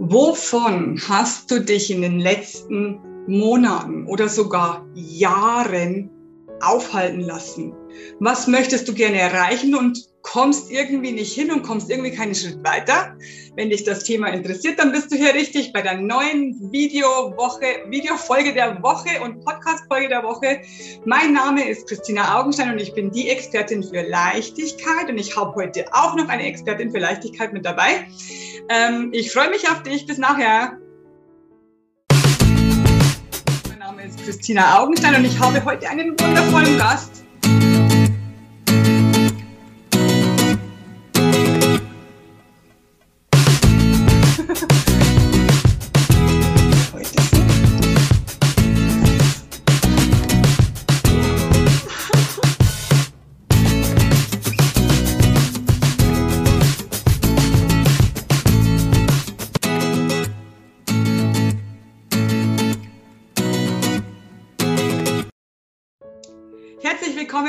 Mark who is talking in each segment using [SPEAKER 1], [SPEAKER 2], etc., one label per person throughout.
[SPEAKER 1] Wovon hast du dich in den letzten Monaten oder sogar Jahren aufhalten lassen? Was möchtest du gerne erreichen und kommst irgendwie nicht hin und kommst irgendwie keinen Schritt weiter? Wenn dich das Thema interessiert, dann bist du hier richtig bei der neuen Videowoche, Videofolge der Woche und Podcastfolge der Woche. Mein Name ist Christina Augenstein und ich bin die Expertin für Leichtigkeit und ich habe heute auch noch eine Expertin für Leichtigkeit mit dabei. Ähm, ich freue mich auf dich. Bis nachher. Mein Name ist Christina Augenstein und ich habe heute einen wundervollen Gast.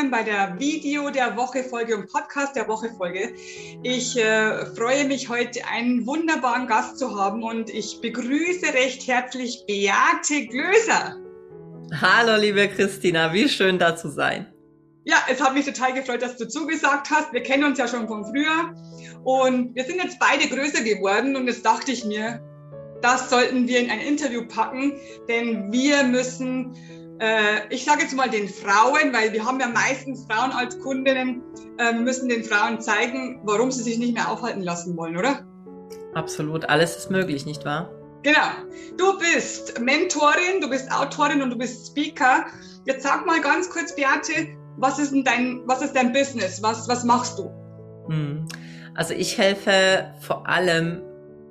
[SPEAKER 1] Willkommen bei der Video der Woche Folge und Podcast der Woche Folge. Ich äh, freue mich heute einen wunderbaren Gast zu haben und ich begrüße recht herzlich Beate Glöser.
[SPEAKER 2] Hallo liebe Christina, wie schön da zu sein.
[SPEAKER 1] Ja, es hat mich total gefreut, dass du zugesagt hast. Wir kennen uns ja schon von früher und wir sind jetzt beide größer geworden und jetzt dachte ich mir, das sollten wir in ein Interview packen, denn wir müssen ich sage jetzt mal den Frauen, weil wir haben ja meistens Frauen als Kundinnen, äh, müssen den Frauen zeigen, warum sie sich nicht mehr aufhalten lassen wollen, oder?
[SPEAKER 2] Absolut, alles ist möglich, nicht wahr?
[SPEAKER 1] Genau. Du bist Mentorin, du bist Autorin und du bist Speaker. Jetzt sag mal ganz kurz, Beate, was ist denn dein, was ist dein Business? Was, was machst du?
[SPEAKER 2] Hm. Also ich helfe vor allem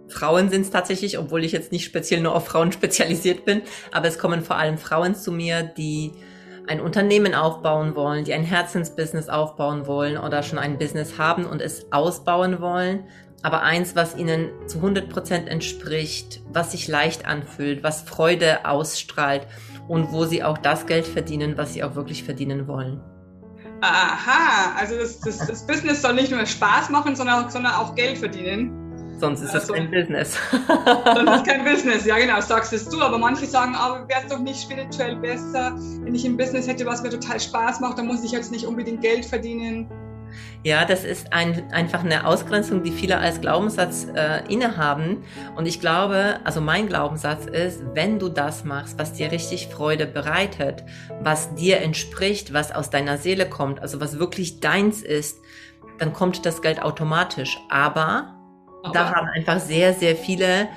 [SPEAKER 2] Frauen sind es tatsächlich, obwohl ich jetzt nicht speziell nur auf Frauen spezialisiert bin, aber es kommen vor allem Frauen zu mir, die ein Unternehmen aufbauen wollen, die ein Herzensbusiness aufbauen wollen oder schon ein Business haben und es ausbauen wollen, aber eins, was ihnen zu 100 Prozent entspricht, was sich leicht anfühlt, was Freude ausstrahlt und wo sie auch das Geld verdienen, was sie auch wirklich verdienen wollen.
[SPEAKER 1] Aha, also das, das, das Business soll nicht nur Spaß machen, sondern, sondern auch Geld verdienen.
[SPEAKER 2] Sonst ist also, das kein Business.
[SPEAKER 1] Sonst ist kein Business, ja genau, sagst es du. Aber manche sagen, aber wäre es doch nicht spirituell besser, wenn ich ein Business hätte, was mir total Spaß macht, dann muss ich jetzt nicht unbedingt Geld verdienen.
[SPEAKER 2] Ja, das ist ein, einfach eine Ausgrenzung, die viele als Glaubenssatz äh, innehaben. Und ich glaube, also mein Glaubenssatz ist, wenn du das machst, was dir richtig Freude bereitet, was dir entspricht, was aus deiner Seele kommt, also was wirklich deins ist, dann kommt das Geld automatisch. Aber aber da haben einfach sehr, sehr viele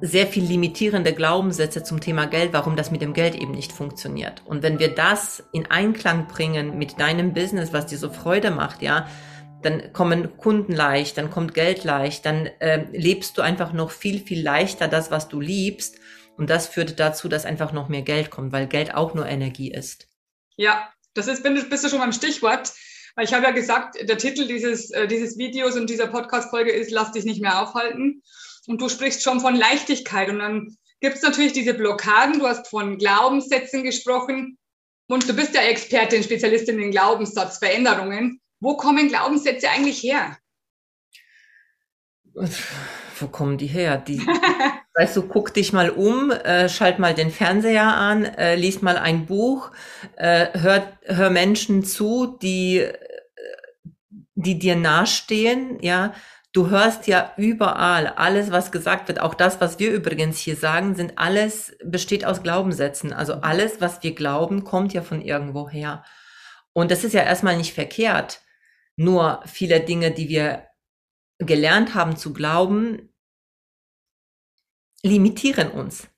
[SPEAKER 2] sehr viel limitierende Glaubenssätze zum Thema Geld, warum das mit dem Geld eben nicht funktioniert. Und wenn wir das in Einklang bringen mit deinem Business, was dir so Freude macht, ja, dann kommen Kunden leicht, dann kommt Geld leicht, dann äh, lebst du einfach noch viel, viel leichter das, was du liebst. Und das führt dazu, dass einfach noch mehr Geld kommt, weil Geld auch nur Energie ist.
[SPEAKER 1] Ja, das ist, bist du schon beim Stichwort. Weil ich habe ja gesagt, der Titel dieses, äh, dieses Videos und dieser Podcast-Folge ist Lass dich nicht mehr aufhalten. Und du sprichst schon von Leichtigkeit. Und dann gibt es natürlich diese Blockaden. Du hast von Glaubenssätzen gesprochen. Und du bist ja Expertin, Spezialistin in Glaubenssatzveränderungen. Wo kommen Glaubenssätze eigentlich her?
[SPEAKER 2] Wo kommen die her? Die, weißt du, guck dich mal um, äh, schalt mal den Fernseher an, äh, lies mal ein Buch, äh, hör, hör Menschen zu, die die dir nahestehen, ja, du hörst ja überall alles, was gesagt wird. Auch das, was wir übrigens hier sagen, sind alles, besteht aus Glaubenssätzen. Also alles, was wir glauben, kommt ja von irgendwo her. Und das ist ja erstmal nicht verkehrt. Nur viele Dinge, die wir gelernt haben zu glauben, limitieren uns.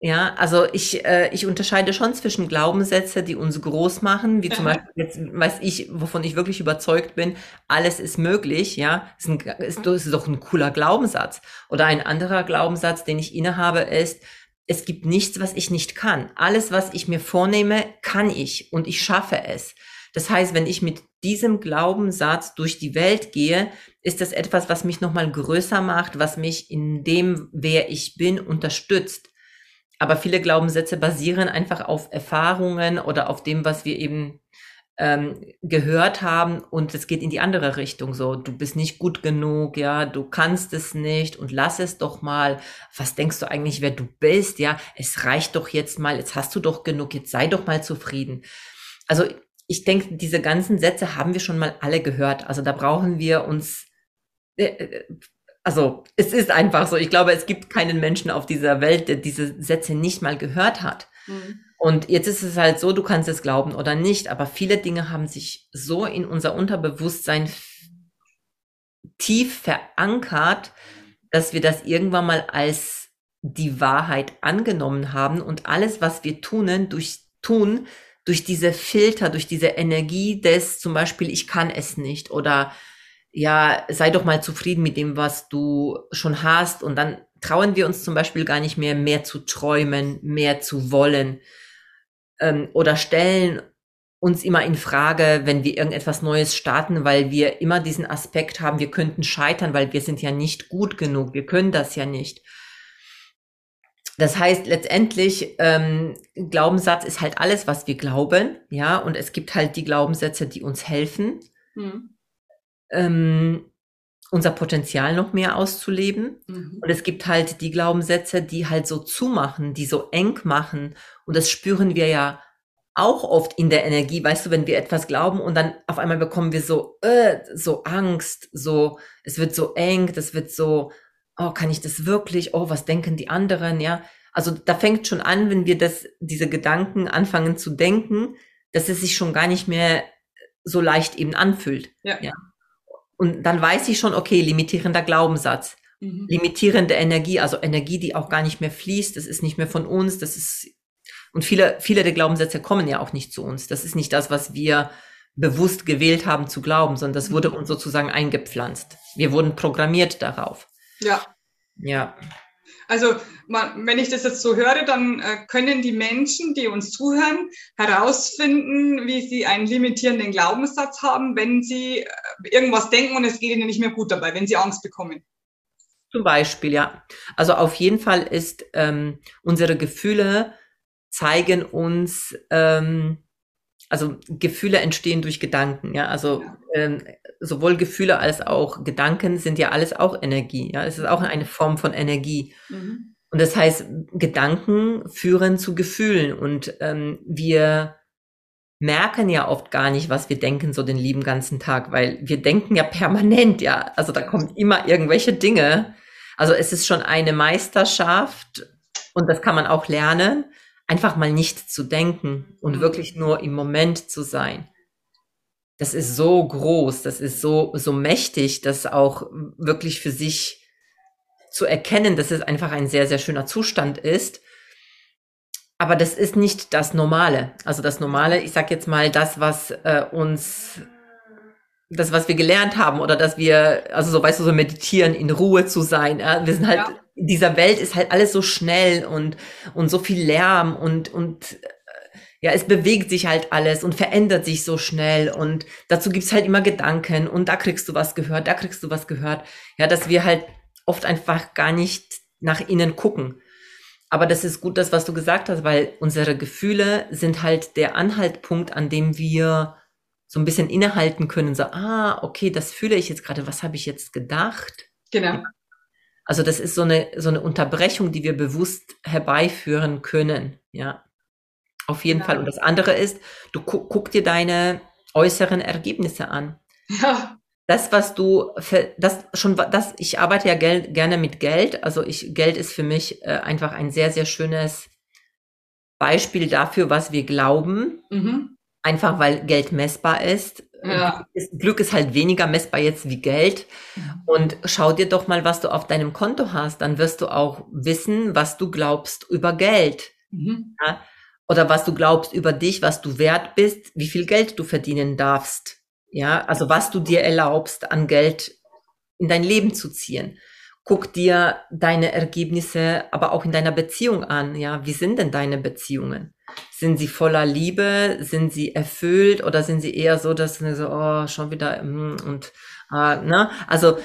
[SPEAKER 2] Ja, also ich, äh, ich unterscheide schon zwischen Glaubenssätze, die uns groß machen, wie zum Beispiel jetzt weiß ich, wovon ich wirklich überzeugt bin, alles ist möglich, ja, ist, ein, ist, ist doch ein cooler Glaubenssatz. Oder ein anderer Glaubenssatz, den ich innehabe, ist, es gibt nichts, was ich nicht kann. Alles, was ich mir vornehme, kann ich und ich schaffe es. Das heißt, wenn ich mit diesem Glaubenssatz durch die Welt gehe, ist das etwas, was mich nochmal größer macht, was mich in dem, wer ich bin, unterstützt. Aber viele Glaubenssätze basieren einfach auf Erfahrungen oder auf dem, was wir eben ähm, gehört haben und es geht in die andere Richtung so, du bist nicht gut genug, ja, du kannst es nicht und lass es doch mal. Was denkst du eigentlich, wer du bist? Ja, es reicht doch jetzt mal, jetzt hast du doch genug, jetzt sei doch mal zufrieden. Also ich denke, diese ganzen Sätze haben wir schon mal alle gehört. Also da brauchen wir uns, äh, äh, also es ist einfach so. Ich glaube, es gibt keinen Menschen auf dieser Welt, der diese Sätze nicht mal gehört hat. Mhm. Und jetzt ist es halt so, du kannst es glauben oder nicht, aber viele Dinge haben sich so in unser Unterbewusstsein tief verankert, dass wir das irgendwann mal als die Wahrheit angenommen haben und alles, was wir tun, durch, tun, durch diese Filter, durch diese Energie des zum Beispiel, ich kann es nicht oder ja, sei doch mal zufrieden mit dem, was du schon hast und dann trauen wir uns zum Beispiel gar nicht mehr, mehr zu träumen, mehr zu wollen ähm, oder stellen uns immer in Frage, wenn wir irgendetwas Neues starten, weil wir immer diesen Aspekt haben, wir könnten scheitern, weil wir sind ja nicht gut genug, wir können das ja nicht. Das heißt, letztendlich, ähm, Glaubenssatz ist halt alles, was wir glauben, ja, und es gibt halt die Glaubenssätze, die uns helfen, hm. Ähm, unser Potenzial noch mehr auszuleben. Mhm. Und es gibt halt die Glaubenssätze, die halt so zumachen, die so eng machen. Und das spüren wir ja auch oft in der Energie, weißt du, wenn wir etwas glauben und dann auf einmal bekommen wir so, äh, so Angst, so, es wird so eng, das wird so, oh, kann ich das wirklich? Oh, was denken die anderen? Ja, also da fängt schon an, wenn wir das, diese Gedanken anfangen zu denken, dass es sich schon gar nicht mehr so leicht eben anfühlt. Ja. ja. Und dann weiß ich schon, okay, limitierender Glaubenssatz, mhm. limitierende Energie, also Energie, die auch gar nicht mehr fließt, das ist nicht mehr von uns, das ist, und viele, viele der Glaubenssätze kommen ja auch nicht zu uns. Das ist nicht das, was wir bewusst gewählt haben zu glauben, sondern das wurde mhm. uns sozusagen eingepflanzt. Wir wurden programmiert darauf.
[SPEAKER 1] Ja. Ja. Also man, wenn ich das jetzt so höre, dann äh, können die Menschen, die uns zuhören, herausfinden, wie sie einen limitierenden Glaubenssatz haben, wenn sie äh, irgendwas denken und es geht ihnen nicht mehr gut dabei, wenn sie Angst bekommen.
[SPEAKER 2] Zum Beispiel, ja. Also auf jeden Fall ist ähm, unsere Gefühle zeigen uns, ähm, also Gefühle entstehen durch Gedanken, ja. Also ja. Ähm, sowohl Gefühle als auch Gedanken sind ja alles auch Energie. Ja, es ist auch eine Form von Energie. Mhm. Und das heißt, Gedanken führen zu Gefühlen und ähm, wir merken ja oft gar nicht, was wir denken so den lieben ganzen Tag, weil wir denken ja permanent, ja. Also da kommen immer irgendwelche Dinge. Also es ist schon eine Meisterschaft und das kann man auch lernen, einfach mal nicht zu denken und mhm. wirklich nur im Moment zu sein das ist so groß, das ist so, so mächtig, das auch wirklich für sich zu erkennen, dass es einfach ein sehr, sehr schöner Zustand ist. Aber das ist nicht das Normale. Also das Normale, ich sag jetzt mal, das, was äh, uns, das, was wir gelernt haben oder dass wir, also so weißt du, so meditieren, in Ruhe zu sein. Äh, wir sind halt, ja. In dieser Welt ist halt alles so schnell und, und so viel Lärm und, und ja, es bewegt sich halt alles und verändert sich so schnell und dazu gibt's halt immer Gedanken und da kriegst du was gehört, da kriegst du was gehört. Ja, dass wir halt oft einfach gar nicht nach innen gucken. Aber das ist gut, das, was du gesagt hast, weil unsere Gefühle sind halt der Anhaltpunkt, an dem wir so ein bisschen innehalten können. So, ah, okay, das fühle ich jetzt gerade. Was habe ich jetzt gedacht?
[SPEAKER 1] Genau.
[SPEAKER 2] Also das ist so eine, so eine Unterbrechung, die wir bewusst herbeiführen können. Ja. Auf jeden ja. Fall. Und das andere ist, du gu guck dir deine äußeren Ergebnisse an. Ja. Das, was du, für, das schon, das, ich arbeite ja gel gerne mit Geld. Also ich, Geld ist für mich äh, einfach ein sehr, sehr schönes Beispiel dafür, was wir glauben. Mhm. Einfach weil Geld messbar ist. Ja. Glück ist halt weniger messbar jetzt wie Geld. Und schau dir doch mal, was du auf deinem Konto hast. Dann wirst du auch wissen, was du glaubst über Geld. Mhm. Ja? oder was du glaubst über dich, was du wert bist, wie viel Geld du verdienen darfst. Ja, also was du dir erlaubst, an Geld in dein Leben zu ziehen. Guck dir deine Ergebnisse aber auch in deiner Beziehung an. Ja, wie sind denn deine Beziehungen? Sind sie voller Liebe? Sind sie erfüllt? Oder sind sie eher so, dass du so, oh, schon wieder, mm, und, äh, ne? Also,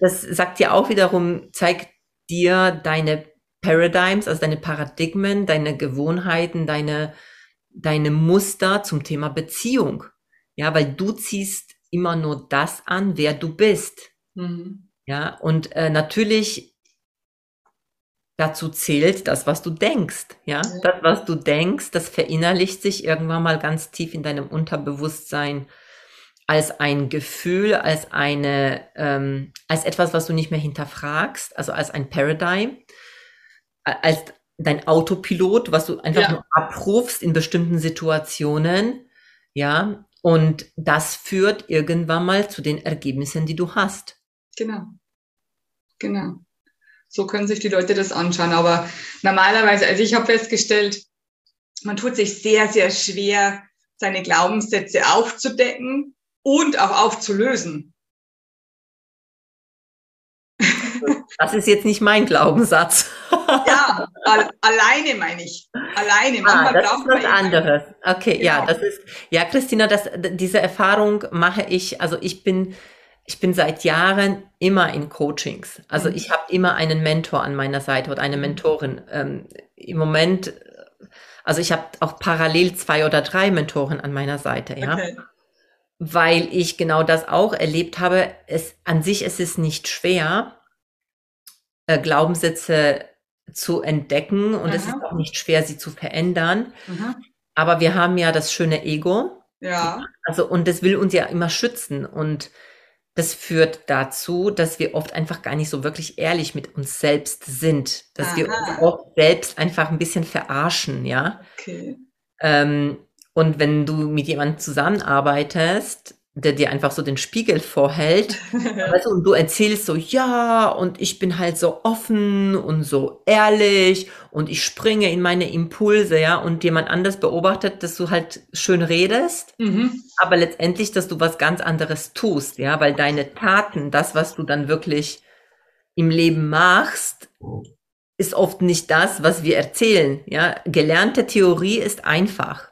[SPEAKER 2] das sagt dir auch wiederum, zeigt dir deine Paradigms, also deine Paradigmen, deine Gewohnheiten, deine, deine Muster zum Thema Beziehung. Ja, weil du ziehst immer nur das an, wer du bist. Mhm. Ja, und äh, natürlich dazu zählt das, was du denkst. Ja? das, was du denkst, das verinnerlicht sich irgendwann mal ganz tief in deinem Unterbewusstsein als ein Gefühl, als eine, ähm, als etwas, was du nicht mehr hinterfragst, also als ein Paradigm, als dein Autopilot, was du einfach ja. nur abrufst in bestimmten Situationen, ja, und das führt irgendwann mal zu den Ergebnissen, die du hast.
[SPEAKER 1] Genau. Genau. So können sich die Leute das anschauen. Aber normalerweise, also ich habe festgestellt, man tut sich sehr, sehr schwer, seine Glaubenssätze aufzudecken und auch aufzulösen.
[SPEAKER 2] Das ist jetzt nicht mein Glaubenssatz.
[SPEAKER 1] Ja, alleine meine ich. Alleine.
[SPEAKER 2] Ah, das ist was anderes. Okay, genau. ja, das ist, ja, Christina, das, diese Erfahrung mache ich, also ich bin, ich bin seit Jahren immer in Coachings. Also mhm. ich habe immer einen Mentor an meiner Seite oder eine mhm. Mentorin. Ähm, Im Moment, also ich habe auch parallel zwei oder drei Mentoren an meiner Seite, ja. Okay. Weil ich genau das auch erlebt habe. Es, an sich ist es nicht schwer, äh, Glaubenssätze zu entdecken und Aha. es ist auch nicht schwer, sie zu verändern. Aha. Aber wir haben ja das schöne Ego.
[SPEAKER 1] Ja.
[SPEAKER 2] Also, und das will uns ja immer schützen. Und das führt dazu, dass wir oft einfach gar nicht so wirklich ehrlich mit uns selbst sind, dass Aha. wir uns auch selbst einfach ein bisschen verarschen, ja. Okay. Ähm, und wenn du mit jemandem zusammenarbeitest, der dir einfach so den Spiegel vorhält. weißt du, und du erzählst so, ja, und ich bin halt so offen und so ehrlich und ich springe in meine Impulse, ja, und jemand anders beobachtet, dass du halt schön redest, mhm. aber letztendlich, dass du was ganz anderes tust, ja, weil deine Taten, das, was du dann wirklich im Leben machst, ist oft nicht das, was wir erzählen, ja. Gelernte Theorie ist einfach.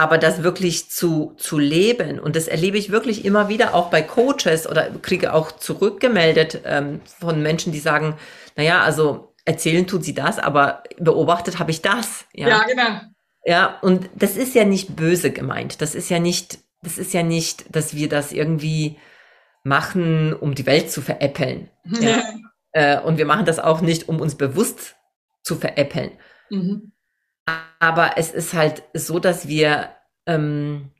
[SPEAKER 2] Aber das wirklich zu, zu leben, und das erlebe ich wirklich immer wieder auch bei Coaches oder kriege auch zurückgemeldet ähm, von Menschen, die sagen, naja, also erzählen tut sie das, aber beobachtet habe ich das.
[SPEAKER 1] Ja? ja, genau.
[SPEAKER 2] Ja, und das ist ja nicht böse gemeint. Das ist ja nicht, das ist ja nicht, dass wir das irgendwie machen, um die Welt zu veräppeln. Ja. äh, und wir machen das auch nicht, um uns bewusst zu veräppeln. Mhm. Aber es ist halt so, dass wir, ähm,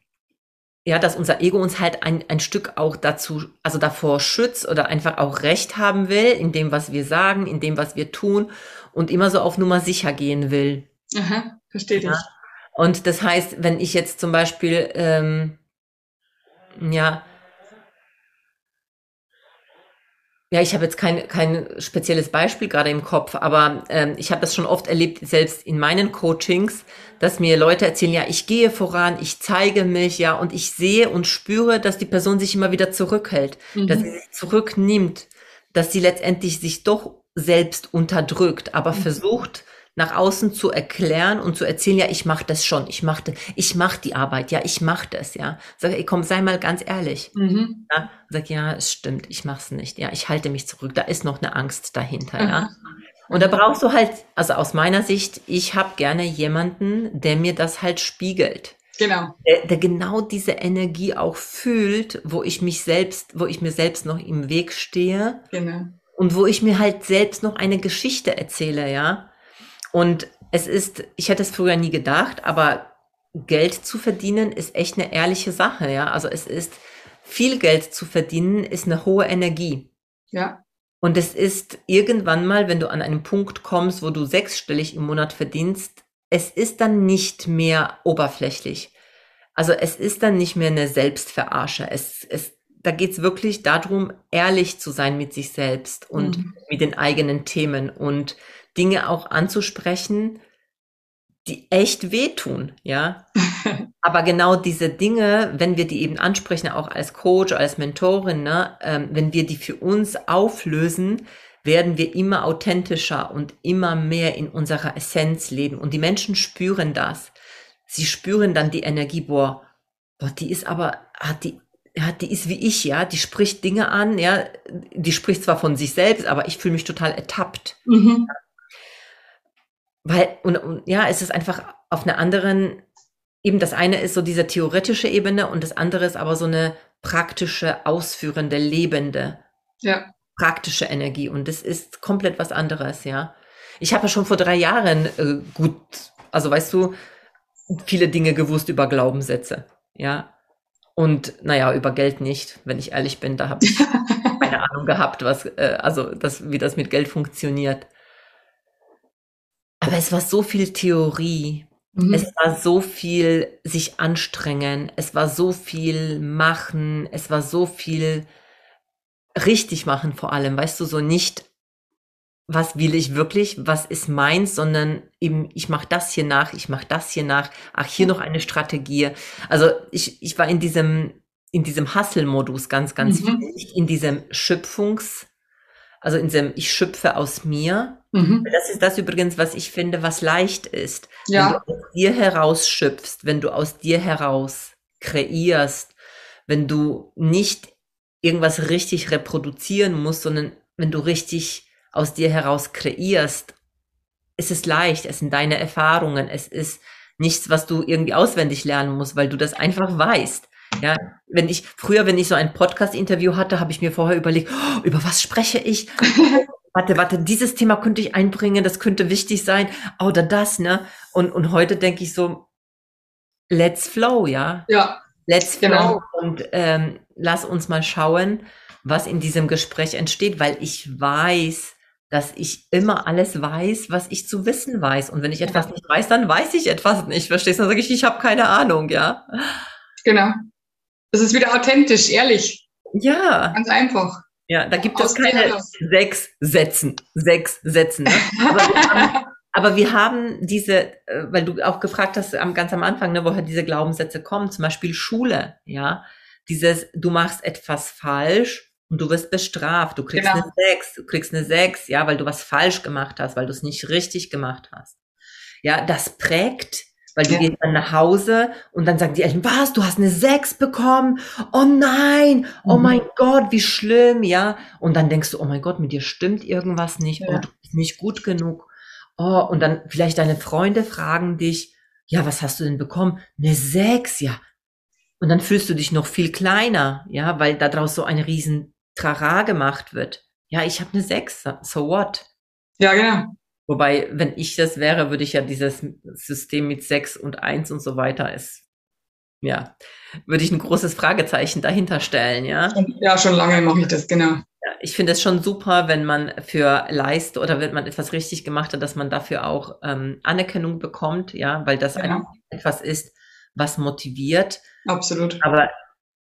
[SPEAKER 2] ja, dass unser Ego uns halt ein, ein Stück auch dazu, also davor schützt oder einfach auch Recht haben will in dem, was wir sagen, in dem, was wir tun und immer so auf Nummer sicher gehen will.
[SPEAKER 1] Aha, verstehe ja? ich.
[SPEAKER 2] Und das heißt, wenn ich jetzt zum Beispiel, ähm, ja, Ja, ich habe jetzt kein, kein spezielles Beispiel gerade im Kopf, aber ähm, ich habe das schon oft erlebt, selbst in meinen Coachings, dass mir Leute erzählen, ja, ich gehe voran, ich zeige mich, ja, und ich sehe und spüre, dass die Person sich immer wieder zurückhält, mhm. dass sie sich zurücknimmt, dass sie letztendlich sich doch selbst unterdrückt, aber mhm. versucht, nach außen zu erklären und zu erzählen, ja, ich mache das schon, ich mache ich mach die Arbeit, ja, ich mache das, ja. Sag, ey, komm, sei mal ganz ehrlich. Mhm. Ja? Sag, ja, es stimmt, ich mach's nicht, ja, ich halte mich zurück, da ist noch eine Angst dahinter, mhm. ja. Und da brauchst du halt, also aus meiner Sicht, ich habe gerne jemanden, der mir das halt spiegelt.
[SPEAKER 1] Genau.
[SPEAKER 2] Der, der, genau diese Energie auch fühlt, wo ich mich selbst, wo ich mir selbst noch im Weg stehe.
[SPEAKER 1] Genau.
[SPEAKER 2] Und wo ich mir halt selbst noch eine Geschichte erzähle, ja. Und es ist, ich hätte es früher nie gedacht, aber Geld zu verdienen ist echt eine ehrliche Sache, ja. Also es ist viel Geld zu verdienen, ist eine hohe Energie.
[SPEAKER 1] Ja.
[SPEAKER 2] Und es ist irgendwann mal, wenn du an einen Punkt kommst, wo du sechsstellig im Monat verdienst, es ist dann nicht mehr oberflächlich. Also es ist dann nicht mehr eine Selbstverarsche. Es, es, da geht's wirklich darum, ehrlich zu sein mit sich selbst und mhm. mit den eigenen Themen und Dinge auch anzusprechen, die echt wehtun, ja. Aber genau diese Dinge, wenn wir die eben ansprechen, auch als Coach, als Mentorin, ne, ähm, wenn wir die für uns auflösen, werden wir immer authentischer und immer mehr in unserer Essenz leben. Und die Menschen spüren das. Sie spüren dann die Energie, boah, boah die ist aber, hat die, ja, die ist wie ich, ja, die spricht Dinge an, ja, die spricht zwar von sich selbst, aber ich fühle mich total ertappt. Mhm. Weil, und, und ja, es ist einfach auf einer anderen eben das eine ist so diese theoretische Ebene und das andere ist aber so eine praktische, ausführende, lebende,
[SPEAKER 1] ja.
[SPEAKER 2] praktische Energie. Und das ist komplett was anderes, ja. Ich habe ja schon vor drei Jahren äh, gut, also weißt du, viele Dinge gewusst über Glaubenssätze, ja. Und naja, über Geld nicht, wenn ich ehrlich bin, da habe ich keine Ahnung gehabt, was, äh, also das, wie das mit Geld funktioniert. Aber es war so viel Theorie, Mhm. Es war so viel sich anstrengen, es war so viel machen, es war so viel richtig machen vor allem, weißt du, so nicht, was will ich wirklich, was ist meins, sondern eben, ich mache das hier nach, ich mache das hier nach, ach, hier noch eine Strategie. Also ich, ich war in diesem, in diesem Hustle-Modus ganz, ganz mhm. viel, in diesem Schöpfungs- also in diesem Ich schöpfe aus mir. Mhm. Das ist das übrigens, was ich finde, was leicht ist.
[SPEAKER 1] Ja.
[SPEAKER 2] Wenn du aus dir heraus schöpfst, wenn du aus dir heraus kreierst, wenn du nicht irgendwas richtig reproduzieren musst, sondern wenn du richtig aus dir heraus kreierst, ist es leicht, es sind deine Erfahrungen, es ist nichts, was du irgendwie auswendig lernen musst, weil du das einfach weißt. Ja, wenn ich früher, wenn ich so ein Podcast-Interview hatte, habe ich mir vorher überlegt, oh, über was spreche ich? warte, warte, dieses Thema könnte ich einbringen, das könnte wichtig sein, oder das, ne? Und, und heute denke ich so, let's flow, ja?
[SPEAKER 1] Ja.
[SPEAKER 2] Let's flow genau. und ähm, lass uns mal schauen, was in diesem Gespräch entsteht, weil ich weiß, dass ich immer alles weiß, was ich zu wissen weiß. Und wenn ich etwas nicht weiß, dann weiß ich etwas nicht. Verstehst du? Dann sage ich, ich habe keine Ahnung, ja.
[SPEAKER 1] Genau. Das ist wieder authentisch, ehrlich.
[SPEAKER 2] Ja.
[SPEAKER 1] Ganz einfach.
[SPEAKER 2] Ja, da gibt es keine sechs Sätzen, sechs Sätzen. Ne? Aber, wir haben, aber, wir haben, diese, äh, weil du auch gefragt hast am ganz am Anfang, ne, woher diese Glaubenssätze kommen, zum Beispiel Schule, ja, dieses, du machst etwas falsch und du wirst bestraft, du kriegst genau. eine sechs, du kriegst eine sechs, ja, weil du was falsch gemacht hast, weil du es nicht richtig gemacht hast. Ja, das prägt weil du ja. gehst dann nach Hause und dann sagen die Eltern, was, du hast eine 6 bekommen? Oh nein, oh mhm. mein Gott, wie schlimm, ja. Und dann denkst du, oh mein Gott, mit dir stimmt irgendwas nicht, oh, ja. oh, du bist nicht gut genug. Oh, und dann vielleicht deine Freunde fragen dich, ja, was hast du denn bekommen? Eine 6, ja. Und dann fühlst du dich noch viel kleiner, ja, weil daraus so ein riesen Trara gemacht wird. Ja, ich habe eine 6, so what?
[SPEAKER 1] Ja, genau.
[SPEAKER 2] Wobei, wenn ich das wäre, würde ich ja dieses System mit 6 und 1 und so weiter ist, ja, würde ich ein großes Fragezeichen dahinter stellen, ja.
[SPEAKER 1] Ja, schon lange mache ich das, genau.
[SPEAKER 2] Ich finde es schon super, wenn man für Leist oder wenn man etwas richtig gemacht hat, dass man dafür auch ähm, Anerkennung bekommt, ja, weil das ja. etwas ist, was motiviert.
[SPEAKER 1] Absolut.
[SPEAKER 2] Aber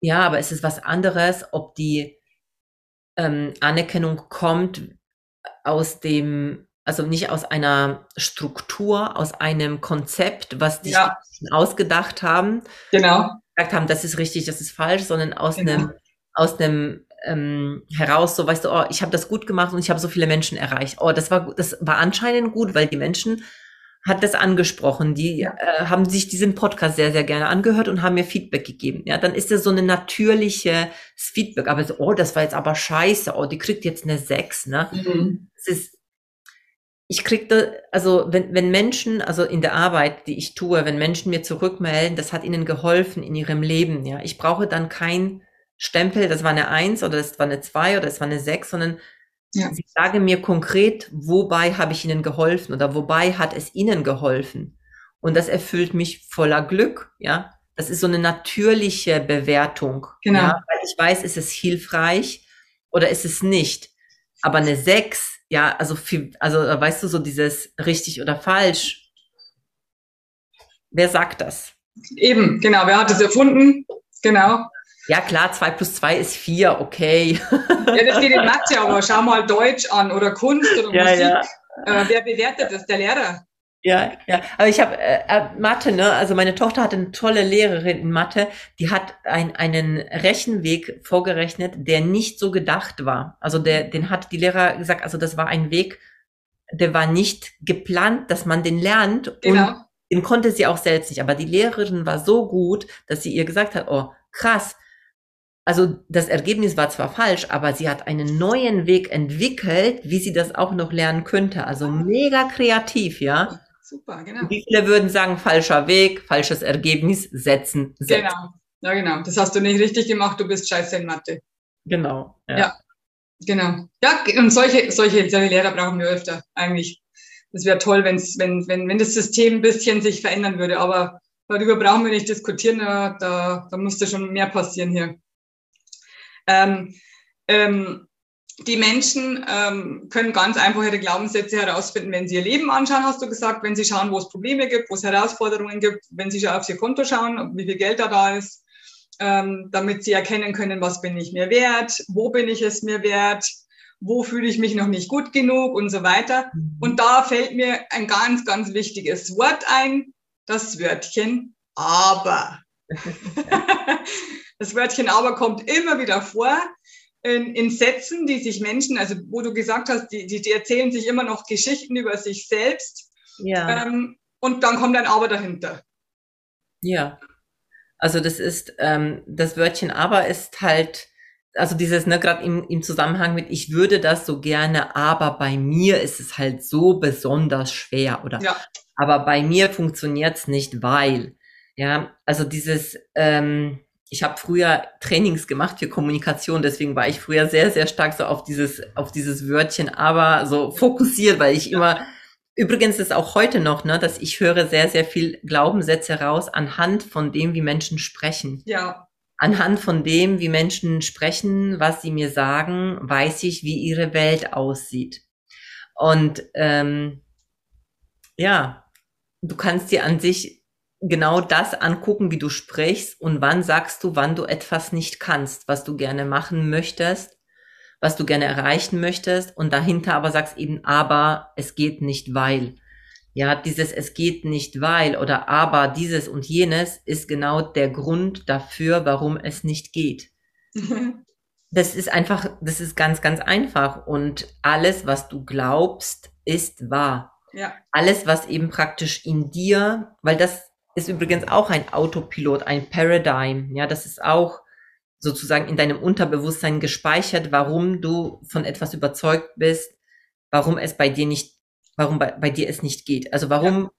[SPEAKER 2] ja, aber es ist was anderes, ob die ähm, Anerkennung kommt aus dem also nicht aus einer Struktur, aus einem Konzept, was die ja. ausgedacht haben.
[SPEAKER 1] Genau.
[SPEAKER 2] Gesagt haben, das ist richtig, das ist falsch, sondern aus genau. einem, aus einem ähm, heraus, so weißt du, oh, ich habe das gut gemacht und ich habe so viele Menschen erreicht. Oh, das war das war anscheinend gut, weil die Menschen hat das angesprochen. Die ja. äh, haben sich diesen Podcast sehr, sehr gerne angehört und haben mir Feedback gegeben. Ja, dann ist das so eine natürliche Feedback. Aber so, oh, das war jetzt aber scheiße. Oh, die kriegt jetzt eine 6, ne? Mhm. Es ist ich krieg da, also wenn, wenn Menschen, also in der Arbeit, die ich tue, wenn Menschen mir zurückmelden, das hat ihnen geholfen in ihrem Leben, ja. Ich brauche dann kein Stempel, das war eine Eins oder das war eine Zwei oder das war eine Sechs, sondern ja. sie sagen mir konkret, wobei habe ich ihnen geholfen oder wobei hat es ihnen geholfen. Und das erfüllt mich voller Glück, ja. Das ist so eine natürliche Bewertung.
[SPEAKER 1] Genau. Ja?
[SPEAKER 2] Weil ich weiß, ist es hilfreich oder ist es nicht. Aber eine Sechs ja, also viel, also weißt du, so dieses richtig oder falsch. Wer sagt das?
[SPEAKER 1] Eben, genau, wer hat es erfunden? Genau.
[SPEAKER 2] Ja, klar, zwei plus zwei ist vier, okay.
[SPEAKER 1] Ja, das geht in Mathe, aber schau mal Deutsch an oder Kunst oder ja, Musik. Ja. Äh, wer bewertet das? Der Lehrer.
[SPEAKER 2] Ja, ja. Aber ich habe äh, äh, Mathe, ne? Also meine Tochter hatte eine tolle Lehrerin in Mathe, die hat ein, einen Rechenweg vorgerechnet, der nicht so gedacht war. Also der, den hat die Lehrer gesagt, also das war ein Weg, der war nicht geplant, dass man den lernt. Genau. Und den konnte sie auch selbst nicht. Aber die Lehrerin war so gut, dass sie ihr gesagt hat, oh, krass. Also das Ergebnis war zwar falsch, aber sie hat einen neuen Weg entwickelt, wie sie das auch noch lernen könnte. Also mega kreativ, ja.
[SPEAKER 1] Super, genau.
[SPEAKER 2] Wie viele würden sagen, falscher Weg, falsches Ergebnis, setzen, setzen.
[SPEAKER 1] Genau, ja genau. Das hast du nicht richtig gemacht, du bist scheiße in Mathe.
[SPEAKER 2] Genau.
[SPEAKER 1] Ja, ja genau. Ja, und solche, solche, solche Lehrer brauchen wir öfter eigentlich. Das wäre toll, wenn's, wenn, wenn, wenn das System ein bisschen sich verändern würde, aber darüber brauchen wir nicht diskutieren, da, da, da musste schon mehr passieren hier. Ähm, ähm, die Menschen ähm, können ganz einfach ihre Glaubenssätze herausfinden, wenn sie ihr Leben anschauen, hast du gesagt, wenn sie schauen, wo es Probleme gibt, wo es Herausforderungen gibt, wenn sie auf ihr Konto schauen, wie viel Geld da da ist, ähm, damit sie erkennen können, was bin ich mir wert, wo bin ich es mir wert, wo fühle ich mich noch nicht gut genug und so weiter. Mhm. Und da fällt mir ein ganz, ganz wichtiges Wort ein, das Wörtchen aber. das Wörtchen aber kommt immer wieder vor in, in Sätzen, die sich Menschen, also wo du gesagt hast, die, die, die erzählen sich immer noch Geschichten über sich selbst. Ja. Ähm, und dann kommt ein Aber dahinter.
[SPEAKER 2] Ja. Also das ist, ähm, das Wörtchen aber ist halt, also dieses, ne, gerade im, im Zusammenhang mit, ich würde das so gerne, aber bei mir ist es halt so besonders schwer oder ja. aber bei mir funktioniert's nicht, weil. Ja, also dieses, ähm, ich habe früher Trainings gemacht für Kommunikation, deswegen war ich früher sehr, sehr stark so auf dieses, auf dieses Wörtchen, aber so fokussiert, weil ich immer, übrigens ist auch heute noch, ne, dass ich höre sehr, sehr viel Glaubenssätze raus anhand von dem, wie Menschen sprechen.
[SPEAKER 1] Ja.
[SPEAKER 2] Anhand von dem, wie Menschen sprechen, was sie mir sagen, weiß ich, wie ihre Welt aussieht. Und ähm, ja, du kannst dir an sich genau das angucken, wie du sprichst und wann sagst du, wann du etwas nicht kannst, was du gerne machen möchtest, was du gerne erreichen möchtest und dahinter aber sagst eben, aber es geht nicht, weil. Ja, dieses es geht nicht, weil oder aber dieses und jenes ist genau der Grund dafür, warum es nicht geht. das ist einfach, das ist ganz, ganz einfach und alles, was du glaubst, ist wahr.
[SPEAKER 1] Ja.
[SPEAKER 2] Alles, was eben praktisch in dir, weil das ist übrigens auch ein Autopilot, ein Paradigm. Ja, das ist auch sozusagen in deinem Unterbewusstsein gespeichert, warum du von etwas überzeugt bist, warum es bei dir nicht, warum bei, bei dir es nicht geht. Also warum, ja.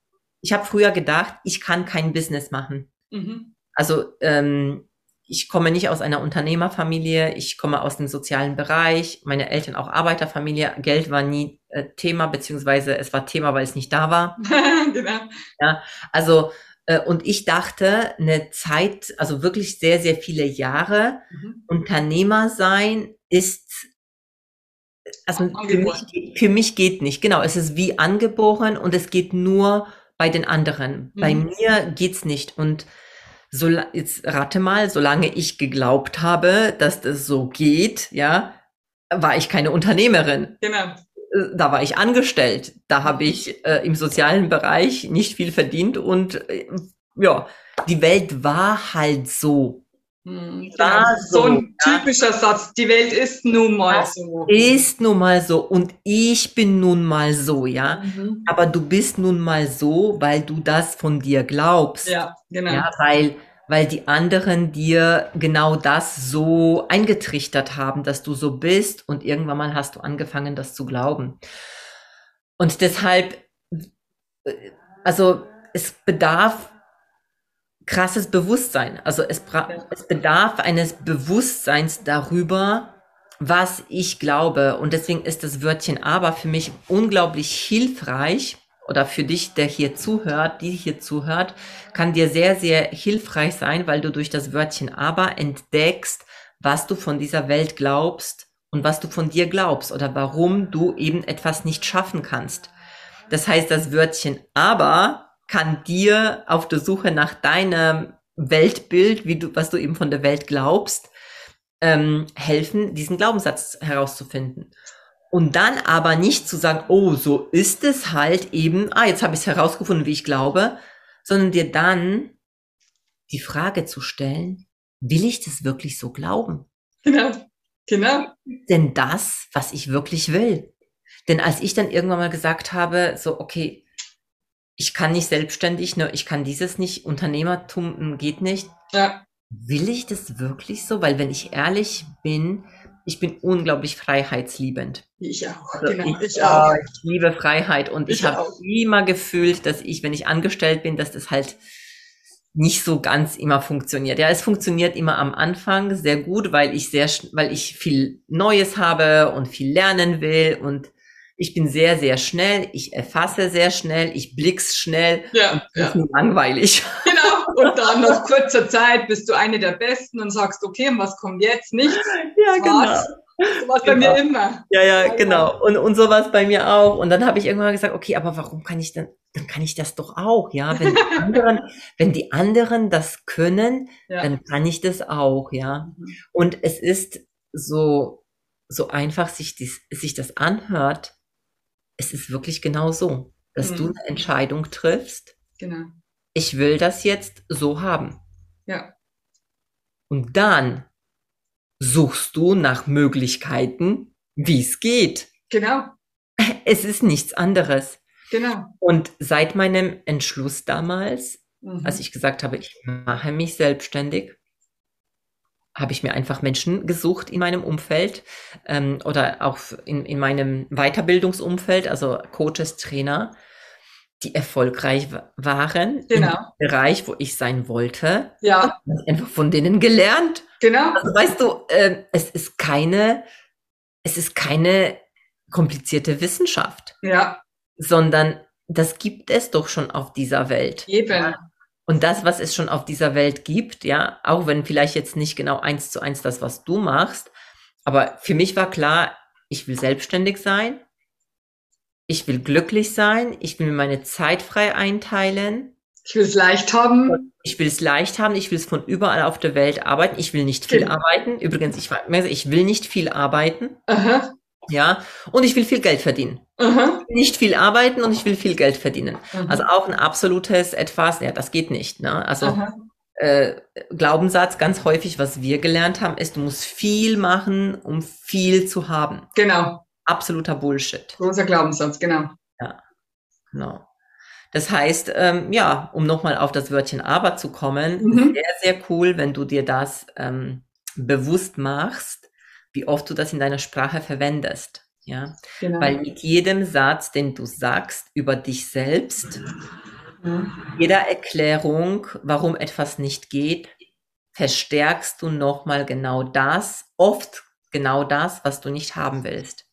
[SPEAKER 2] ich habe früher gedacht, ich kann kein Business machen. Mhm. Also ähm, ich komme nicht aus einer Unternehmerfamilie, ich komme aus dem sozialen Bereich, meine Eltern auch Arbeiterfamilie, Geld war nie äh, Thema, beziehungsweise es war Thema, weil es nicht da war. genau. Ja, also und ich dachte, eine Zeit, also wirklich sehr, sehr viele Jahre, mhm. Unternehmer sein ist, also für mich, für mich, geht nicht. Genau, es ist wie angeboren und es geht nur bei den anderen. Mhm. Bei mir geht's nicht. Und so, jetzt rate mal, solange ich geglaubt habe, dass das so geht, ja, war ich keine Unternehmerin.
[SPEAKER 1] Genau.
[SPEAKER 2] Äh, da war ich angestellt. Da habe ich äh, im sozialen Bereich nicht viel verdient und äh, ja, die Welt war halt so.
[SPEAKER 1] Hm, war so, so ein ja. typischer Satz. Die Welt ist nun mal das so.
[SPEAKER 2] Ist nun mal so und ich bin nun mal so, ja. Mhm. Aber du bist nun mal so, weil du das von dir glaubst.
[SPEAKER 1] Ja, genau.
[SPEAKER 2] Ja, weil weil die anderen dir genau das so eingetrichtert haben, dass du so bist und irgendwann mal hast du angefangen, das zu glauben. Und deshalb, also es bedarf krasses Bewusstsein. Also es, es bedarf eines Bewusstseins darüber, was ich glaube. Und deswegen ist das Wörtchen aber für mich unglaublich hilfreich, oder für dich, der hier zuhört, die hier zuhört, kann dir sehr, sehr hilfreich sein, weil du durch das Wörtchen aber entdeckst, was du von dieser Welt glaubst und was du von dir glaubst oder warum du eben etwas nicht schaffen kannst. Das heißt, das Wörtchen aber kann dir auf der Suche nach deinem Weltbild, wie du, was du eben von der Welt glaubst, ähm, helfen, diesen Glaubenssatz herauszufinden. Und dann aber nicht zu sagen, oh, so ist es halt eben, ah, jetzt habe ich es herausgefunden, wie ich glaube, sondern dir dann die Frage zu stellen, will ich das wirklich so glauben?
[SPEAKER 1] Genau, genau.
[SPEAKER 2] Denn das, was ich wirklich will. Denn als ich dann irgendwann mal gesagt habe, so, okay, ich kann nicht selbstständig, ne, ich kann dieses nicht, Unternehmertum geht nicht.
[SPEAKER 1] Ja.
[SPEAKER 2] Will ich das wirklich so? Weil wenn ich ehrlich bin, ich bin unglaublich freiheitsliebend.
[SPEAKER 1] Ich auch,
[SPEAKER 2] Also
[SPEAKER 1] genau.
[SPEAKER 2] ich,
[SPEAKER 1] Ich auch.
[SPEAKER 2] ich liebe Freiheit und ich,
[SPEAKER 1] Ich
[SPEAKER 2] habe
[SPEAKER 1] auch.
[SPEAKER 2] immer gefühlt, dass ich, wenn ich angestellt bin, dass das halt nicht so ganz immer funktioniert. Ja, es funktioniert immer am Anfang sehr gut, weil ich sehr, weil ich viel Neues habe und viel lernen will und ich bin sehr, sehr schnell. Ich erfasse sehr schnell. Ich blick's schnell.
[SPEAKER 1] Ja,
[SPEAKER 2] Das
[SPEAKER 1] ja.
[SPEAKER 2] ist mir langweilig.
[SPEAKER 1] Genau. Und dann nach kurzer Zeit bist du eine der Besten und sagst, okay, und was kommt jetzt? Nichts.
[SPEAKER 2] Ja,
[SPEAKER 1] Was? So war bei
[SPEAKER 2] Genau.
[SPEAKER 1] mir immer.
[SPEAKER 2] Ja,
[SPEAKER 1] ja,
[SPEAKER 2] genau. Und, und so war es bei mir auch. Und dann habe ich irgendwann gesagt, okay, aber warum kann ich denn, dann kann ich das doch auch, ja. Wenn die anderen, wenn die anderen das können,
[SPEAKER 1] Ja.
[SPEAKER 2] dann kann ich das auch, ja.
[SPEAKER 1] Mhm.
[SPEAKER 2] Und es ist so, so einfach, sich, dies, sich das anhört. Es ist wirklich genau so, dass
[SPEAKER 1] Mhm.
[SPEAKER 2] du eine Entscheidung triffst.
[SPEAKER 1] Genau.
[SPEAKER 2] Ich will das jetzt so haben.
[SPEAKER 1] Ja.
[SPEAKER 2] Und dann suchst du nach Möglichkeiten, wie es geht.
[SPEAKER 1] Genau.
[SPEAKER 2] Es ist nichts anderes.
[SPEAKER 1] Genau.
[SPEAKER 2] Und seit meinem Entschluss damals,
[SPEAKER 1] Mhm.
[SPEAKER 2] als ich gesagt habe, ich mache mich selbstständig, habe ich mir einfach Menschen gesucht in meinem Umfeld ähm, oder auch in, in meinem Weiterbildungsumfeld, also Coaches, Trainer, die erfolgreich wa- waren
[SPEAKER 1] Genau.
[SPEAKER 2] im Bereich, wo ich sein wollte.
[SPEAKER 1] Ja,
[SPEAKER 2] einfach von denen gelernt.
[SPEAKER 1] genau.
[SPEAKER 2] Also weißt du, äh, es ist keine, es ist keine komplizierte Wissenschaft,
[SPEAKER 1] Ja,
[SPEAKER 2] sondern das gibt es doch schon auf dieser Welt.
[SPEAKER 1] eben.
[SPEAKER 2] Und das, was es schon auf dieser Welt gibt, ja, auch wenn vielleicht jetzt nicht genau eins zu eins das, was du machst, aber für mich war klar, ich will selbstständig sein, ich will glücklich sein, ich will mir meine Zeit frei einteilen,
[SPEAKER 1] Ich will es leicht haben.
[SPEAKER 2] ich will es leicht haben, ich will es von überall auf der Welt arbeiten, ich will nicht viel
[SPEAKER 1] Genau.
[SPEAKER 2] arbeiten. Übrigens, ich, war- ich will nicht viel arbeiten,
[SPEAKER 1] Aha,
[SPEAKER 2] ja, und ich will viel Geld verdienen.
[SPEAKER 1] aha.
[SPEAKER 2] Nicht viel arbeiten und ich will viel Geld verdienen.
[SPEAKER 1] aha.
[SPEAKER 2] Also auch ein absolutes etwas, ja, das geht nicht. Ne? Also äh, Glaubenssatz ganz häufig, was wir gelernt haben, ist, du musst viel machen, um viel zu haben.
[SPEAKER 1] Genau.
[SPEAKER 2] Absoluter Bullshit.
[SPEAKER 1] Großer Glaubenssatz, genau.
[SPEAKER 2] Genau. Das heißt, ähm, ja, um nochmal auf das Wörtchen aber zu kommen,
[SPEAKER 1] Mhm.
[SPEAKER 2] sehr, sehr cool, wenn du dir das ähm, bewusst machst, wie oft du das in deiner Sprache verwendest. Ja,
[SPEAKER 1] genau.
[SPEAKER 2] weil mit jedem Satz, den du sagst über dich selbst,
[SPEAKER 1] ja.
[SPEAKER 2] jeder Erklärung, warum etwas nicht geht, verstärkst du nochmal genau das, oft genau das, was du nicht haben willst.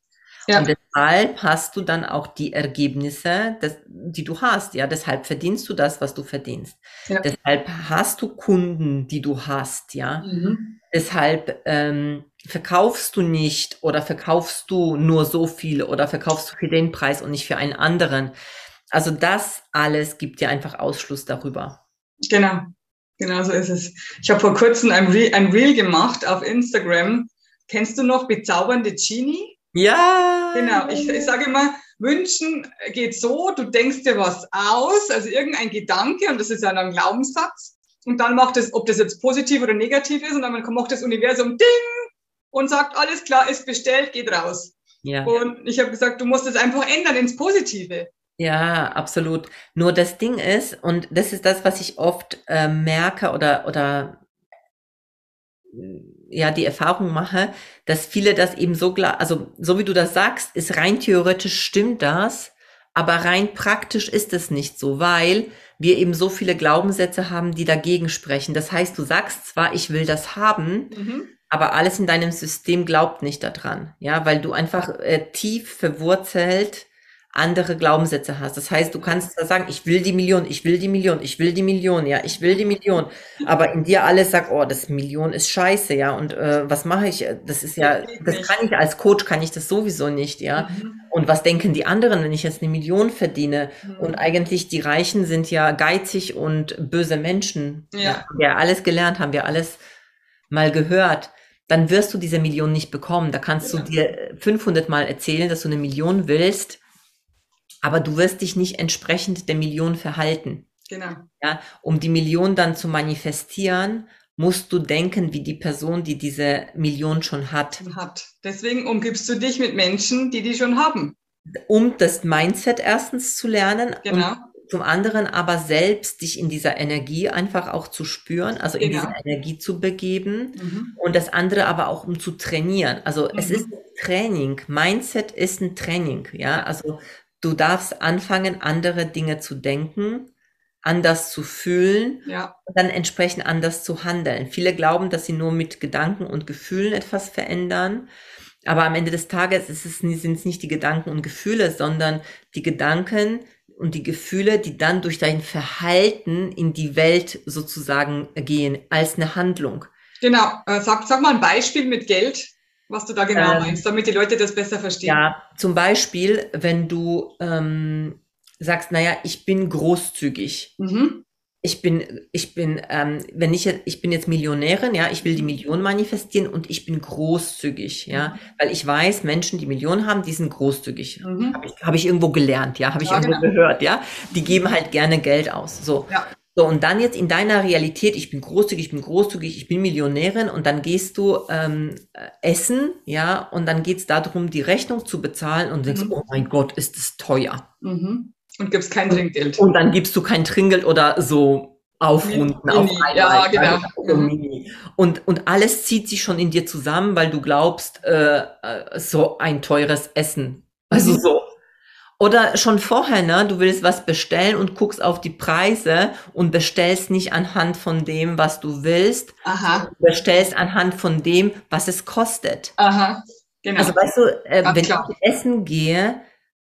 [SPEAKER 1] Ja.
[SPEAKER 2] Und deshalb hast du dann auch die Ergebnisse, das, die du hast. Ja, deshalb verdienst du das, was du verdienst.
[SPEAKER 1] Ja.
[SPEAKER 2] Deshalb hast du Kunden, die du hast. Ja,
[SPEAKER 1] Mhm.
[SPEAKER 2] Deshalb ähm, verkaufst du nicht oder verkaufst du nur so viel oder verkaufst du für den Preis und nicht für einen anderen. Also das alles gibt dir einfach Ausschluss darüber.
[SPEAKER 1] Genau. Genau so ist es. Ich habe vor kurzem ein Reel, ein Reel gemacht auf Instagram. Kennst du noch bezaubernde Genie?
[SPEAKER 2] Ja.
[SPEAKER 1] Genau, ich, ich sage immer, wünschen geht so, du denkst dir was aus, also irgendein Gedanke, und das ist ja dann ein Glaubenssatz, und dann macht es, ob das jetzt positiv oder negativ ist, und dann macht das Universum Ding und sagt, alles klar, ist bestellt, geht raus.
[SPEAKER 2] Ja.
[SPEAKER 1] Und ich habe gesagt, du musst es einfach ändern ins Positive.
[SPEAKER 2] Ja, absolut. Nur das Ding ist, und das ist das, was ich oft äh, merke oder, oder äh, ja, die Erfahrung mache, dass viele das eben so klar, also so wie du das sagst, ist rein theoretisch stimmt das, aber rein praktisch ist es nicht so, weil wir eben so viele Glaubenssätze haben, die dagegen sprechen. Das heißt, du sagst zwar, ich will das haben,
[SPEAKER 1] Mhm.
[SPEAKER 2] aber alles in deinem System glaubt nicht daran, ja, weil du einfach äh, tief verwurzelt andere Glaubenssätze hast. Das heißt, du kannst zwar sagen, ich will die Million, ich will die Million, ich will die Million, ja, ich will die Million, aber in dir alles sagt, oh, das Million ist scheiße, ja, und äh, was mache ich? Das ist ja,
[SPEAKER 1] Das
[SPEAKER 2] kann ich als Coach kann ich das sowieso nicht, ja.
[SPEAKER 1] Mhm.
[SPEAKER 2] Und was denken die anderen, wenn ich jetzt eine Million verdiene?
[SPEAKER 1] Mhm.
[SPEAKER 2] Und eigentlich die Reichen sind ja geizig und böse Menschen.
[SPEAKER 1] Ja.
[SPEAKER 2] Haben wir alles gelernt, haben wir alles mal gehört. Dann wirst du diese Million nicht bekommen. Da kannst
[SPEAKER 1] Genau.
[SPEAKER 2] du dir 500 Mal erzählen, dass du eine Million willst, aber du wirst dich nicht entsprechend der Million verhalten.
[SPEAKER 1] Genau.
[SPEAKER 2] Ja, um die Million dann zu manifestieren, musst du denken wie die Person, die diese Million schon hat.
[SPEAKER 1] Hat. Deswegen umgibst du dich mit Menschen, die die schon haben.
[SPEAKER 2] Um das Mindset erstens zu lernen
[SPEAKER 1] Genau.
[SPEAKER 2] Zum anderen aber selbst dich in dieser Energie einfach auch zu spüren, also in
[SPEAKER 1] Genau.
[SPEAKER 2] diese Energie zu begeben.
[SPEAKER 1] Mhm.
[SPEAKER 2] Und das andere aber auch um zu trainieren. Also es
[SPEAKER 1] Mhm.
[SPEAKER 2] ist Training. Mindset ist ein Training. Ja, also du darfst anfangen, andere Dinge zu denken, anders zu fühlen
[SPEAKER 1] Ja,
[SPEAKER 2] und dann entsprechend anders zu handeln. Viele glauben, dass sie nur mit Gedanken und Gefühlen etwas verändern. Aber am Ende des Tages sind es nicht die Gedanken und Gefühle, sondern die Gedanken und die Gefühle, die dann durch dein Verhalten in die Welt sozusagen gehen, als eine Handlung.
[SPEAKER 1] genau. Äh, sag, sag mal ein Beispiel mit Geld, was du da genau
[SPEAKER 2] Ähm,
[SPEAKER 1] meinst, damit die Leute das besser verstehen.
[SPEAKER 2] Ja, zum Beispiel, wenn du ähm, sagst, naja, ich bin großzügig.
[SPEAKER 1] Mhm.
[SPEAKER 2] Ich bin, ich bin, ähm, wenn ich jetzt, ich bin jetzt Millionärin, ja, ich will die Million manifestieren und ich bin großzügig, ja, weil ich weiß, Menschen, die Millionen haben, die sind großzügig.
[SPEAKER 1] Mhm.
[SPEAKER 2] Habe ich, hab ich irgendwo gelernt, ja, habe ich
[SPEAKER 1] Ja,
[SPEAKER 2] irgendwo
[SPEAKER 1] genau.
[SPEAKER 2] gehört, ja. Die geben halt gerne Geld aus. So.
[SPEAKER 1] Ja.
[SPEAKER 2] So, und dann jetzt in deiner Realität, ich bin großzügig, ich bin großzügig, ich bin Millionärin und dann gehst du ähm, äh, essen, ja, und dann geht's darum, die Rechnung zu bezahlen und denkst,
[SPEAKER 1] Mhm.
[SPEAKER 2] oh mein Gott, ist das teuer.
[SPEAKER 1] Mhm. Und gibst kein Trinkgeld.
[SPEAKER 2] Und dann gibst du kein Trinkgeld oder so aufrunden
[SPEAKER 1] Mini,
[SPEAKER 2] auf
[SPEAKER 1] ja,
[SPEAKER 2] einmal.
[SPEAKER 1] genau.
[SPEAKER 2] So
[SPEAKER 1] Mhm.
[SPEAKER 2] Und, und alles zieht sich schon in dir zusammen, weil du glaubst, äh, äh, so ein teures Essen. Also
[SPEAKER 1] Mhm.
[SPEAKER 2] so. Oder schon vorher, ne? Du willst was bestellen und guckst auf die Preise und bestellst nicht anhand von dem, was du willst,
[SPEAKER 1] Aha,
[SPEAKER 2] du bestellst anhand von dem, was es kostet.
[SPEAKER 1] aha, genau.
[SPEAKER 2] Also weißt du, äh, wenn
[SPEAKER 1] klar.
[SPEAKER 2] ich essen gehe,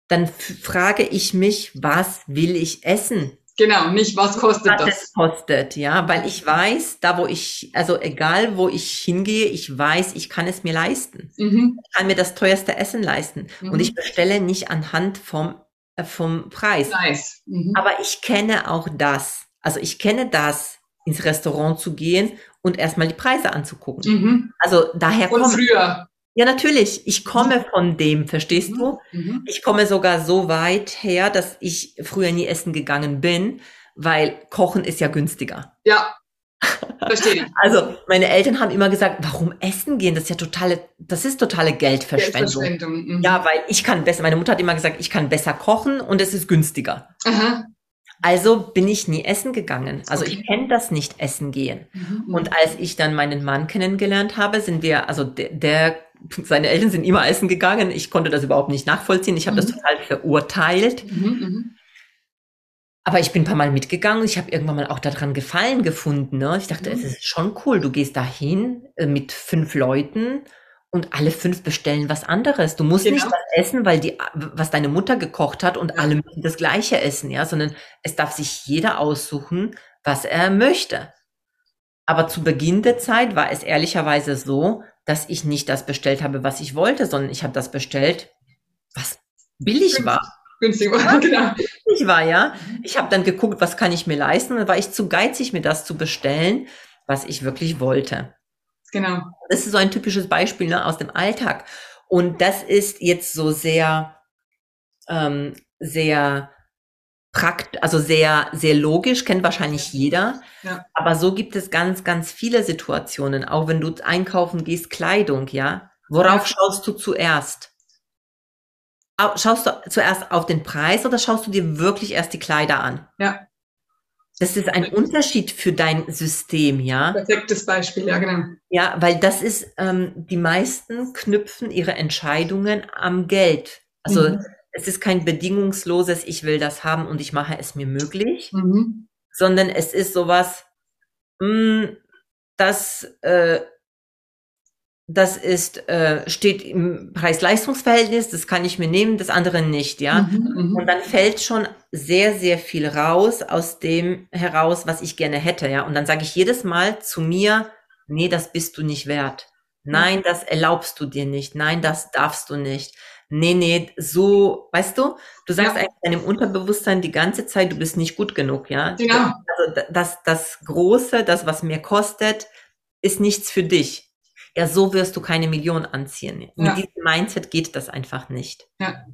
[SPEAKER 2] dann frage ich mich, was will ich essen?
[SPEAKER 1] Genau, nicht was kostet
[SPEAKER 2] was
[SPEAKER 1] das.
[SPEAKER 2] es kostet, ja, weil ich weiß, da wo ich, also egal wo ich hingehe, ich weiß, ich kann es mir leisten.
[SPEAKER 1] Mhm.
[SPEAKER 2] Ich kann mir das teuerste Essen leisten
[SPEAKER 1] Mhm.
[SPEAKER 2] und ich bestelle nicht anhand vom, äh, vom Preis.
[SPEAKER 1] Nice. Mhm.
[SPEAKER 2] Aber ich kenne auch das. Also ich kenne das, ins Restaurant zu gehen und erstmal die Preise anzugucken.
[SPEAKER 1] Mhm.
[SPEAKER 2] Also daher
[SPEAKER 1] Von
[SPEAKER 2] kommt,
[SPEAKER 1] früher.
[SPEAKER 2] Ja natürlich, ich komme von dem, verstehst du?
[SPEAKER 1] Mhm.
[SPEAKER 2] Ich komme sogar so weit her, dass ich früher nie essen gegangen bin, weil Kochen ist ja günstiger.
[SPEAKER 1] Ja, verstehe.
[SPEAKER 2] Also meine Eltern haben immer gesagt, warum essen gehen? Das ist ja totale, das ist totale Geldverschwendung.
[SPEAKER 1] Geldverschwendung. Mhm.
[SPEAKER 2] Ja, weil ich kann besser, meine Mutter hat immer gesagt, ich kann besser kochen und es ist günstiger.
[SPEAKER 1] Aha.
[SPEAKER 2] Also bin ich nie essen gegangen. Also
[SPEAKER 1] Okay.
[SPEAKER 2] ich kenne das nicht essen gehen.
[SPEAKER 1] Mhm.
[SPEAKER 2] Und als ich dann meinen Mann kennengelernt habe, sind wir, also der, der seine Eltern sind immer essen gegangen. Ich konnte das überhaupt nicht nachvollziehen. Ich habe das
[SPEAKER 1] Mhm.
[SPEAKER 2] total verurteilt.
[SPEAKER 1] Mhm. Mhm.
[SPEAKER 2] Aber ich bin ein paar Mal mitgegangen. Ich habe irgendwann mal auch daran Gefallen gefunden. Ne? Ich dachte,
[SPEAKER 1] Mhm.
[SPEAKER 2] es ist schon cool. Du gehst dahin äh, mit fünf Leuten und alle fünf bestellen was anderes. Du musst
[SPEAKER 1] Genau.
[SPEAKER 2] nicht was essen, weil die, was deine Mutter gekocht hat und alle müssen das Gleiche essen, ja, sondern es darf sich jeder aussuchen, was er möchte. Aber zu Beginn der Zeit war es ehrlicherweise so, dass ich nicht das bestellt habe, was ich wollte, sondern ich habe das bestellt, was billig war
[SPEAKER 1] Günstig. genau.
[SPEAKER 2] ich war, ja. Ich habe dann geguckt, was kann ich mir leisten. Dann war ich zu geizig, mir das zu bestellen, was ich wirklich wollte.
[SPEAKER 1] Genau.
[SPEAKER 2] Das ist so ein typisches Beispiel ne, aus dem Alltag. Und das ist jetzt so sehr, ähm, sehr prakt, also sehr, sehr logisch, kennt wahrscheinlich jeder.
[SPEAKER 1] Ja.
[SPEAKER 2] Aber so gibt es ganz, ganz viele Situationen. Auch wenn du einkaufen gehst, Kleidung, ja. Worauf
[SPEAKER 1] Ja.
[SPEAKER 2] schaust du zuerst? Au- Schaust du zuerst auf den Preis oder schaust du dir wirklich erst die Kleider an?
[SPEAKER 1] Ja.
[SPEAKER 2] Das ist ein Unterschied für dein System, ja.
[SPEAKER 1] Perfektes Beispiel, ja, genau.
[SPEAKER 2] Ja, weil das ist, ähm, die meisten knüpfen ihre Entscheidungen am Geld. Also
[SPEAKER 1] Mhm.
[SPEAKER 2] Es ist kein bedingungsloses, ich will das haben und ich mache es mir möglich,
[SPEAKER 1] Mhm.
[SPEAKER 2] sondern es ist sowas, mh, das, äh, das ist, äh, steht im Preis-Leistungs-Verhältnis, das kann ich mir nehmen, das andere nicht, ja.
[SPEAKER 1] Mhm. Mhm.
[SPEAKER 2] Und dann fällt schon sehr, sehr viel raus aus dem heraus, was ich gerne hätte, ja. Und dann sage ich jedes Mal zu mir, nee, das bist du nicht wert. Nein, das erlaubst du dir nicht. Nein, das darfst du nicht. Nee, nee, so, weißt du, du sagst
[SPEAKER 1] Ja.
[SPEAKER 2] eigentlich deinem Unterbewusstsein die ganze Zeit, du bist nicht gut genug, ja.
[SPEAKER 1] Genau.
[SPEAKER 2] Also da- das, das Große, das, was mir kostet, ist nichts für dich. Ja, so wirst du keine Million anziehen. Mit
[SPEAKER 1] Ja.
[SPEAKER 2] diesem Mindset geht das einfach nicht.
[SPEAKER 1] Ja.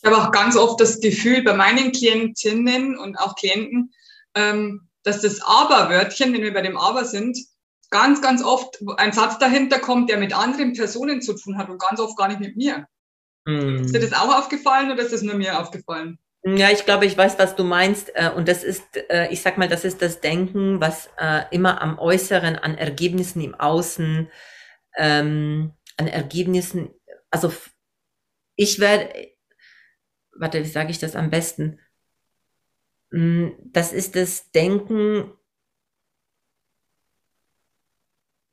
[SPEAKER 1] Ich habe auch ganz oft das Gefühl bei meinen Klientinnen und auch Klienten, ähm, dass das Aber-Wörtchen, wenn wir bei dem Aber sind, ganz, ganz oft ein Satz dahinter kommt, der mit anderen Personen zu tun hat und ganz oft gar nicht mit mir.
[SPEAKER 2] Hm.
[SPEAKER 1] Ist dir das auch aufgefallen oder ist das nur mir aufgefallen?
[SPEAKER 2] Ja, ich glaube, ich weiß, was du meinst. Äh, und das ist, äh, ich sag mal, das ist das Denken, was äh, immer am Äußeren, an Ergebnissen im Außen, ähm, an Ergebnissen, also ich werde, warte, wie sage ich das am besten? Mm, das ist das Denken,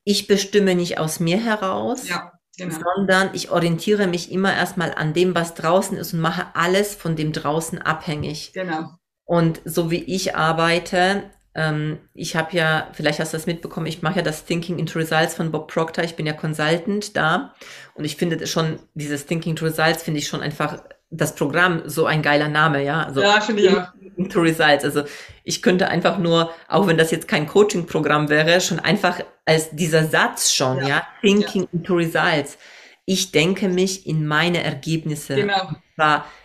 [SPEAKER 2] ich bestimme nicht aus mir heraus,
[SPEAKER 1] Ja, genau.
[SPEAKER 2] sondern ich orientiere mich immer erstmal an dem, was draußen ist und mache alles von dem draußen abhängig.
[SPEAKER 1] Genau.
[SPEAKER 2] Und so wie ich arbeite, ähm, ich habe ja, vielleicht hast du das mitbekommen, ich mache ja das Thinking into Results von Bob Proctor, ich bin ja Consultant da und ich finde schon, dieses Thinking into Results finde ich schon einfach das Programm so ein geiler Name, ja. Also
[SPEAKER 1] Ja, finde ich auch.
[SPEAKER 2] into Results. Also ich könnte einfach nur, auch wenn das jetzt kein Coaching-Programm wäre, schon einfach als dieser Satz schon, ja,
[SPEAKER 1] Ja.
[SPEAKER 2] Thinking into Results. Ich denke mich in meine Ergebnisse,
[SPEAKER 1] Genau.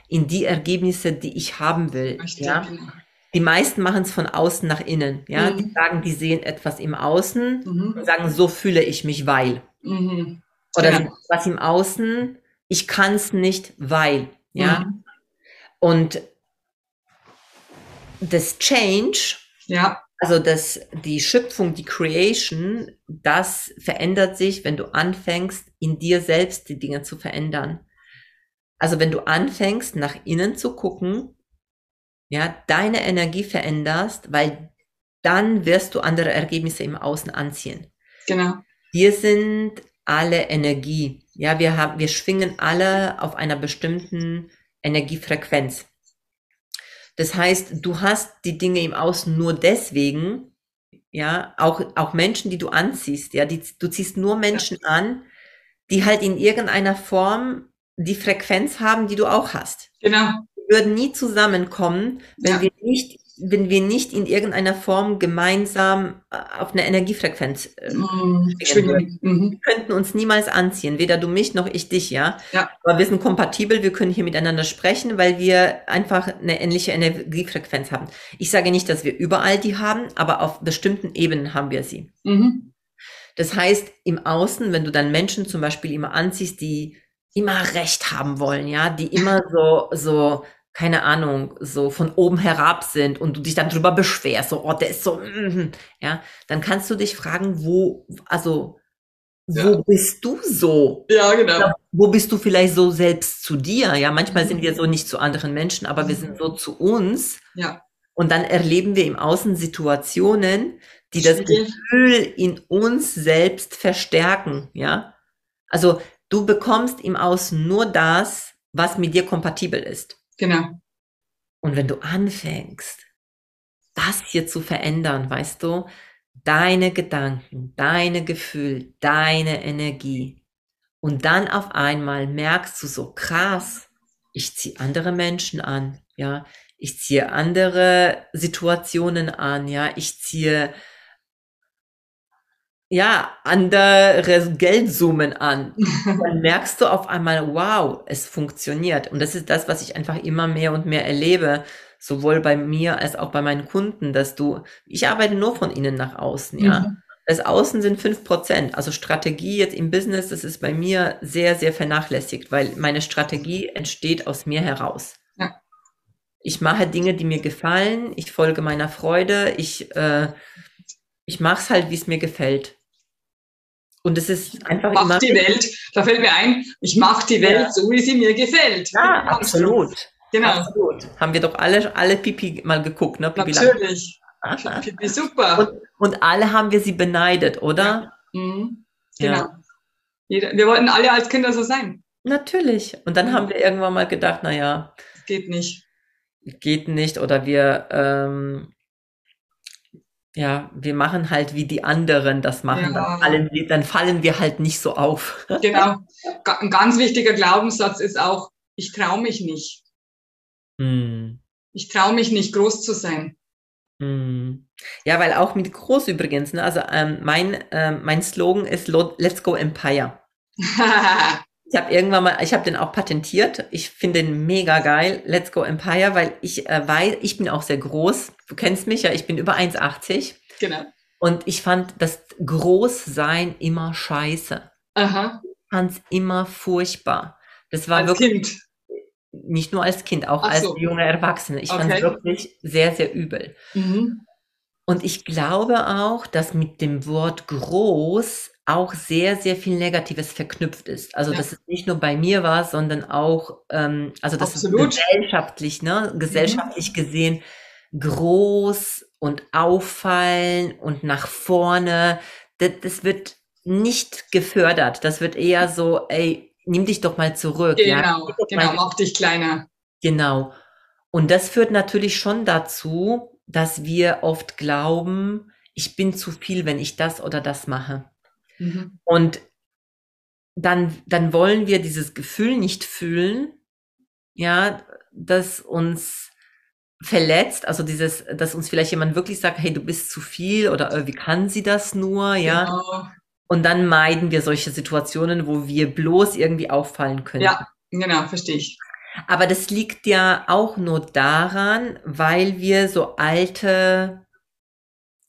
[SPEAKER 2] in die Ergebnisse, die ich haben will,
[SPEAKER 1] Richtig,
[SPEAKER 2] ja.
[SPEAKER 1] genau.
[SPEAKER 2] Die meisten machen es von außen nach innen, ja.
[SPEAKER 1] Mhm.
[SPEAKER 2] Die sagen, die sehen etwas im Außen
[SPEAKER 1] Mhm.
[SPEAKER 2] und sagen, so fühle ich mich, weil.
[SPEAKER 1] Mhm.
[SPEAKER 2] Oder
[SPEAKER 1] Genau.
[SPEAKER 2] was im Außen, ich kann es nicht, weil, ja.
[SPEAKER 1] Mhm.
[SPEAKER 2] Und das Change,
[SPEAKER 1] Ja,
[SPEAKER 2] also das, die Schöpfung, die Creation, das verändert sich, wenn du anfängst, in dir selbst die Dinge zu verändern. Also wenn du anfängst, nach innen zu gucken, ja, deine Energie veränderst, weil dann wirst du andere Ergebnisse im Außen anziehen.
[SPEAKER 1] genau.
[SPEAKER 2] Wir sind alle Energie. Ja, wir haben, wir schwingen alle auf einer bestimmten Energiefrequenz. Das heißt, du hast die Dinge im Außen nur deswegen, ja, auch, auch Menschen, die du anziehst, ja, die, du ziehst nur Menschen an, die halt in irgendeiner Form die Frequenz haben, die du auch hast.
[SPEAKER 1] Genau.
[SPEAKER 2] Wir würden nie zusammenkommen, wenn
[SPEAKER 1] Ja.
[SPEAKER 2] wir nicht, wenn wir nicht in irgendeiner Form gemeinsam äh, auf einer Energiefrequenz äh,
[SPEAKER 1] Mhm. Schwingen. Mhm.
[SPEAKER 2] wir könnten uns niemals anziehen, weder du mich noch ich dich, ja.
[SPEAKER 1] Ja.
[SPEAKER 2] Aber wir sind kompatibel, wir können hier miteinander sprechen, weil wir einfach eine ähnliche Energiefrequenz haben. Ich sage nicht, dass wir überall die haben, aber auf bestimmten Ebenen haben wir sie.
[SPEAKER 1] Mhm.
[SPEAKER 2] Das heißt, im Außen, wenn du dann Menschen zum Beispiel immer anziehst, die immer Recht haben wollen, ja, die immer so, so, keine Ahnung, so von oben herab sind und du dich dann drüber beschwerst, so, oh, der ist so, mm, ja, dann kannst du dich fragen, wo, also, wo
[SPEAKER 1] Ja.
[SPEAKER 2] bist du so?
[SPEAKER 1] Ja, genau.
[SPEAKER 2] Ja, Wo bist du vielleicht so selbst zu dir? Ja, manchmal sind wir so nicht zu anderen Menschen, aber wir sind so zu uns.
[SPEAKER 1] Ja.
[SPEAKER 2] Und dann erleben wir im Außen Situationen, die das. Gefühl in uns selbst verstärken, ja. Also du bekommst im Außen nur das, was mit dir kompatibel ist.
[SPEAKER 1] Genau.
[SPEAKER 2] Und wenn du anfängst, das hier zu verändern, weißt du, deine Gedanken, deine Gefühle, deine Energie, und dann auf einmal merkst du so krass, ich ziehe andere Menschen an, ja, ich ziehe andere Situationen an, ja, ich ziehe ja andere Geldsummen an. Dann merkst du auf einmal, wow, es funktioniert. Und das ist das, was ich einfach immer mehr und mehr erlebe, sowohl bei mir als auch bei meinen Kunden, dass du, ich arbeite nur von innen nach außen, ja.
[SPEAKER 1] Mhm.
[SPEAKER 2] Das Außen sind fünf Prozent. Also Strategie jetzt im Business, das ist bei mir sehr, sehr vernachlässigt, weil meine Strategie entsteht aus mir heraus.
[SPEAKER 1] Ja.
[SPEAKER 2] Ich mache Dinge, die mir gefallen, ich folge meiner Freude, ich, äh, ich mache es halt, wie es mir gefällt. Und es ist einfach immer.
[SPEAKER 1] Mach die Welt. Da fällt mir ein, ich mache die Welt
[SPEAKER 2] Ja.
[SPEAKER 1] so, wie sie mir gefällt.
[SPEAKER 2] Ja, absolut.
[SPEAKER 1] Genau.
[SPEAKER 2] Absolut. Haben wir doch alle, alle Pipi mal geguckt, ne? Pipi
[SPEAKER 1] Natürlich.
[SPEAKER 2] Langstrumpf.
[SPEAKER 1] Pipi, super.
[SPEAKER 2] Und, und alle haben wir sie beneidet, oder?
[SPEAKER 1] Mhm.
[SPEAKER 2] Ja.
[SPEAKER 1] Genau. Jeder, wir wollten alle als Kinder so sein.
[SPEAKER 2] Natürlich. Und dann haben wir irgendwann mal gedacht, na ja,
[SPEAKER 1] Das geht nicht.
[SPEAKER 2] geht nicht oder wir ähm, ja, wir machen halt wie die anderen das machen,
[SPEAKER 1] Ja.
[SPEAKER 2] dann, fallen wir, dann fallen wir halt nicht so auf.
[SPEAKER 1] Genau. Ein ganz wichtiger Glaubenssatz ist auch, ich traue mich nicht.
[SPEAKER 2] Hm.
[SPEAKER 1] Ich traue mich nicht, groß zu sein.
[SPEAKER 2] Hm. Ja, weil auch mit groß übrigens, ne? Also ähm, mein, ähm, mein Slogan ist Let's Go Empire. Ich habe irgendwann mal, ich habe den auch patentiert. Ich finde den mega geil. Let's Go Empire, weil ich äh, weiß, ich bin auch sehr groß. Du kennst mich ja, ich bin über 1,80
[SPEAKER 1] genau.
[SPEAKER 2] und ich fand das Großsein immer scheiße.
[SPEAKER 1] Aha.
[SPEAKER 2] fand's immer furchtbar. Das war
[SPEAKER 1] Als
[SPEAKER 2] wirklich,
[SPEAKER 1] Kind.
[SPEAKER 2] nicht nur als Kind, auch als junge Erwachsene. Ich okay. fand es wirklich sehr, sehr übel. Mhm. Und ich glaube auch, dass mit dem Wort groß auch sehr, sehr viel Negatives verknüpft ist. Also, ja. dass es nicht nur bei mir war, sondern auch, ähm, also das Absolut. ist gesellschaftlich, ne, gesellschaftlich mhm. gesehen groß und auffallen und nach vorne. Das, das, wird nicht gefördert. Das wird eher so, ey, nimm dich doch mal zurück.
[SPEAKER 1] Genau, ja? genau, mal, mach dich kleiner.
[SPEAKER 2] Genau. Und das führt natürlich schon dazu, dass wir oft glauben, ich bin zu viel, wenn ich das oder das mache. Mhm. Und dann, dann wollen wir dieses Gefühl nicht fühlen, ja, das uns verletzt, also dieses, dass uns vielleicht jemand wirklich sagt, hey, du bist zu viel oder äh, wie kann sie das nur, ja. Genau. Und dann meiden wir solche Situationen, wo wir bloß irgendwie auffallen können.
[SPEAKER 1] Ja, genau, verstehe ich.
[SPEAKER 2] Aber das liegt ja auch nur daran, weil wir so alte,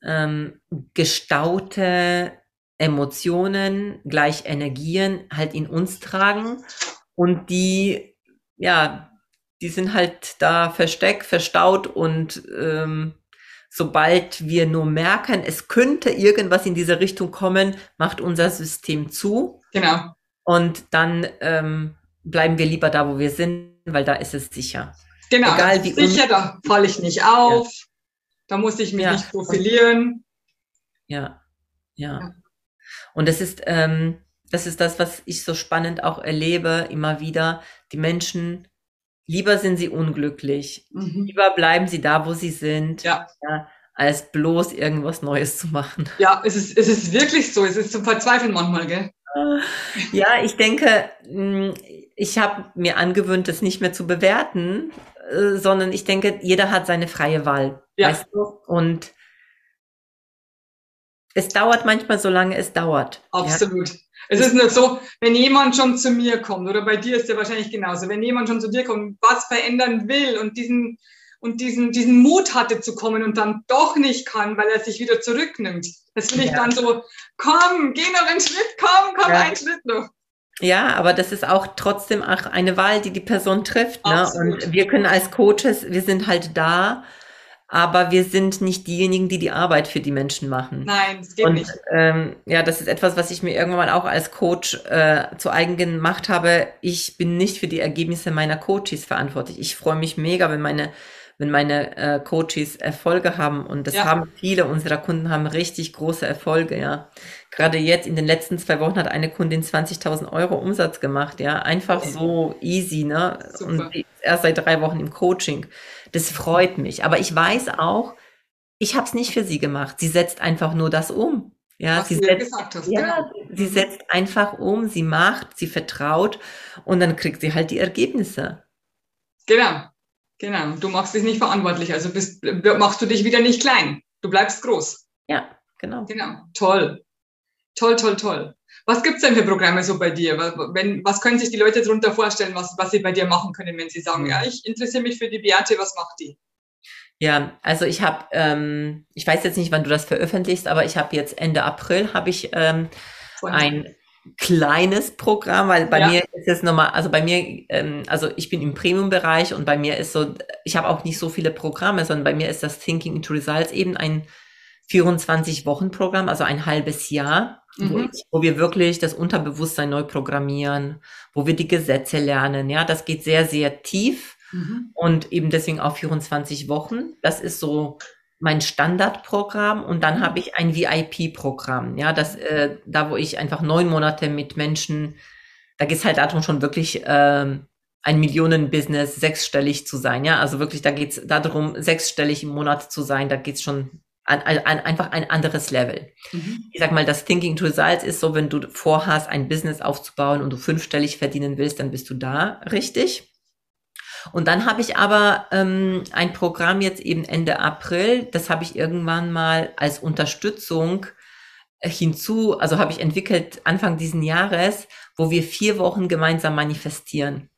[SPEAKER 2] ähm, gestaute Emotionen gleich Energien halt in uns tragen und die, ja, die sind halt da versteckt, verstaut und ähm, sobald wir nur merken, es könnte irgendwas in diese Richtung kommen, macht unser System zu.
[SPEAKER 1] Genau.
[SPEAKER 2] Und dann ähm, bleiben wir lieber da, wo wir sind, weil da ist es sicher.
[SPEAKER 1] Genau, Egal, wie sicher, da falle ich nicht auf, ja. da muss ich mich ja. nicht profilieren.
[SPEAKER 2] Ja, ja. ja. Und das ist, ähm, das ist das, was ich so spannend auch erlebe, immer wieder. Die Menschen, lieber sind sie unglücklich, mhm. lieber bleiben sie da, wo sie sind,
[SPEAKER 1] ja. ja.
[SPEAKER 2] als bloß irgendwas Neues zu machen.
[SPEAKER 1] Ja, es ist, es ist wirklich so. Es ist zum Verzweifeln manchmal, gell?
[SPEAKER 2] Ja, ich denke, hm, ich habe mir angewöhnt, das nicht mehr zu bewerten, äh, sondern ich denke, jeder hat seine freie Wahl. Ja. Weißt du? Und es dauert manchmal so lange es dauert.
[SPEAKER 1] Absolut. Ja? Es ist nur so, wenn jemand schon zu mir kommt, oder bei dir ist ja wahrscheinlich genauso, wenn jemand schon zu dir kommt, was verändern will und diesen, und diesen, diesen Mut hatte zu kommen und dann doch nicht kann, weil er sich wieder zurücknimmt. Das finde ich ja. dann so, komm, geh noch einen Schritt, komm, komm, ja. einen Schritt noch.
[SPEAKER 2] Ja, aber das ist auch trotzdem auch eine Wahl, die die Person trifft. Ne? Und wir können als Coaches, wir sind halt da, aber wir sind nicht diejenigen, die die Arbeit für die Menschen machen.
[SPEAKER 1] Nein, das geht
[SPEAKER 2] und,
[SPEAKER 1] nicht.
[SPEAKER 2] Ähm, ja, das ist etwas, was ich mir irgendwann auch als Coach äh, zu eigen gemacht habe. Ich bin nicht für die Ergebnisse meiner Coaches verantwortlich. Ich freue mich mega, wenn meine wenn meine äh, Coaches Erfolge haben und das ja. haben viele unserer Kunden haben richtig große Erfolge, ja. Gerade jetzt in den letzten zwei Wochen hat eine Kundin 20.000 Euro Umsatz gemacht, ja. Einfach so easy, ne? Super. Und erst seit drei Wochen im Coaching. Das freut mich. Aber ich weiß auch, ich habe es nicht für sie gemacht. Sie setzt einfach nur das um. Ja,
[SPEAKER 1] Was
[SPEAKER 2] sie
[SPEAKER 1] setzt,
[SPEAKER 2] ja, genau. sie setzt einfach um, sie macht, sie vertraut und dann kriegt sie halt die Ergebnisse.
[SPEAKER 1] Genau, genau. Du machst dich nicht verantwortlich, also bist, machst du dich wieder nicht klein. Du bleibst groß.
[SPEAKER 2] Ja, genau.
[SPEAKER 1] Genau, toll. Toll, toll, toll. Was gibt's denn für Programme so bei dir? Wenn, was können sich die Leute darunter vorstellen, was, was sie bei dir machen können, wenn sie sagen, ja, ich interessiere mich für die Beate, was macht die?
[SPEAKER 2] Ja, also ich habe, ähm, ich weiß jetzt nicht, wann du das veröffentlichst, aber ich habe jetzt Ende April habe ich ähm, ein kleines Programm, weil bei ja. mir ist es nochmal, also bei mir, ähm, also ich bin im Premium-Bereich und bei mir ist so, ich habe auch nicht so viele Programme, sondern bei mir ist das Thinking into Results eben ein 24-Wochen-Programm, also ein halbes Jahr, mhm. wo, ich, wo, wir wirklich das Unterbewusstsein neu programmieren, wo wir die Gesetze lernen. Ja, das geht sehr, sehr tief mhm. und eben deswegen auch 24 Wochen. Das ist so mein Standardprogramm und dann mhm. habe ich ein VIP-Programm. Ja, das, äh, da wo ich einfach neun Monate mit Menschen, da geht es halt darum schon wirklich, ähm, ein Millionen-Business sechsstellig zu sein. Ja, also wirklich, da geht es darum, sechsstellig im Monat zu sein. Da geht es schon an, an, einfach ein anderes Level. Mhm. Ich sag mal, das Thinking to Results ist so, wenn du vorhast, ein Business aufzubauen und du fünfstellig verdienen willst, dann bist du da richtig. Und dann habe ich aber ähm, ein Programm jetzt eben Ende April, das habe ich irgendwann mal als Unterstützung äh, hinzu, also habe ich entwickelt Anfang diesen Jahres, wo wir vier Wochen gemeinsam manifestieren.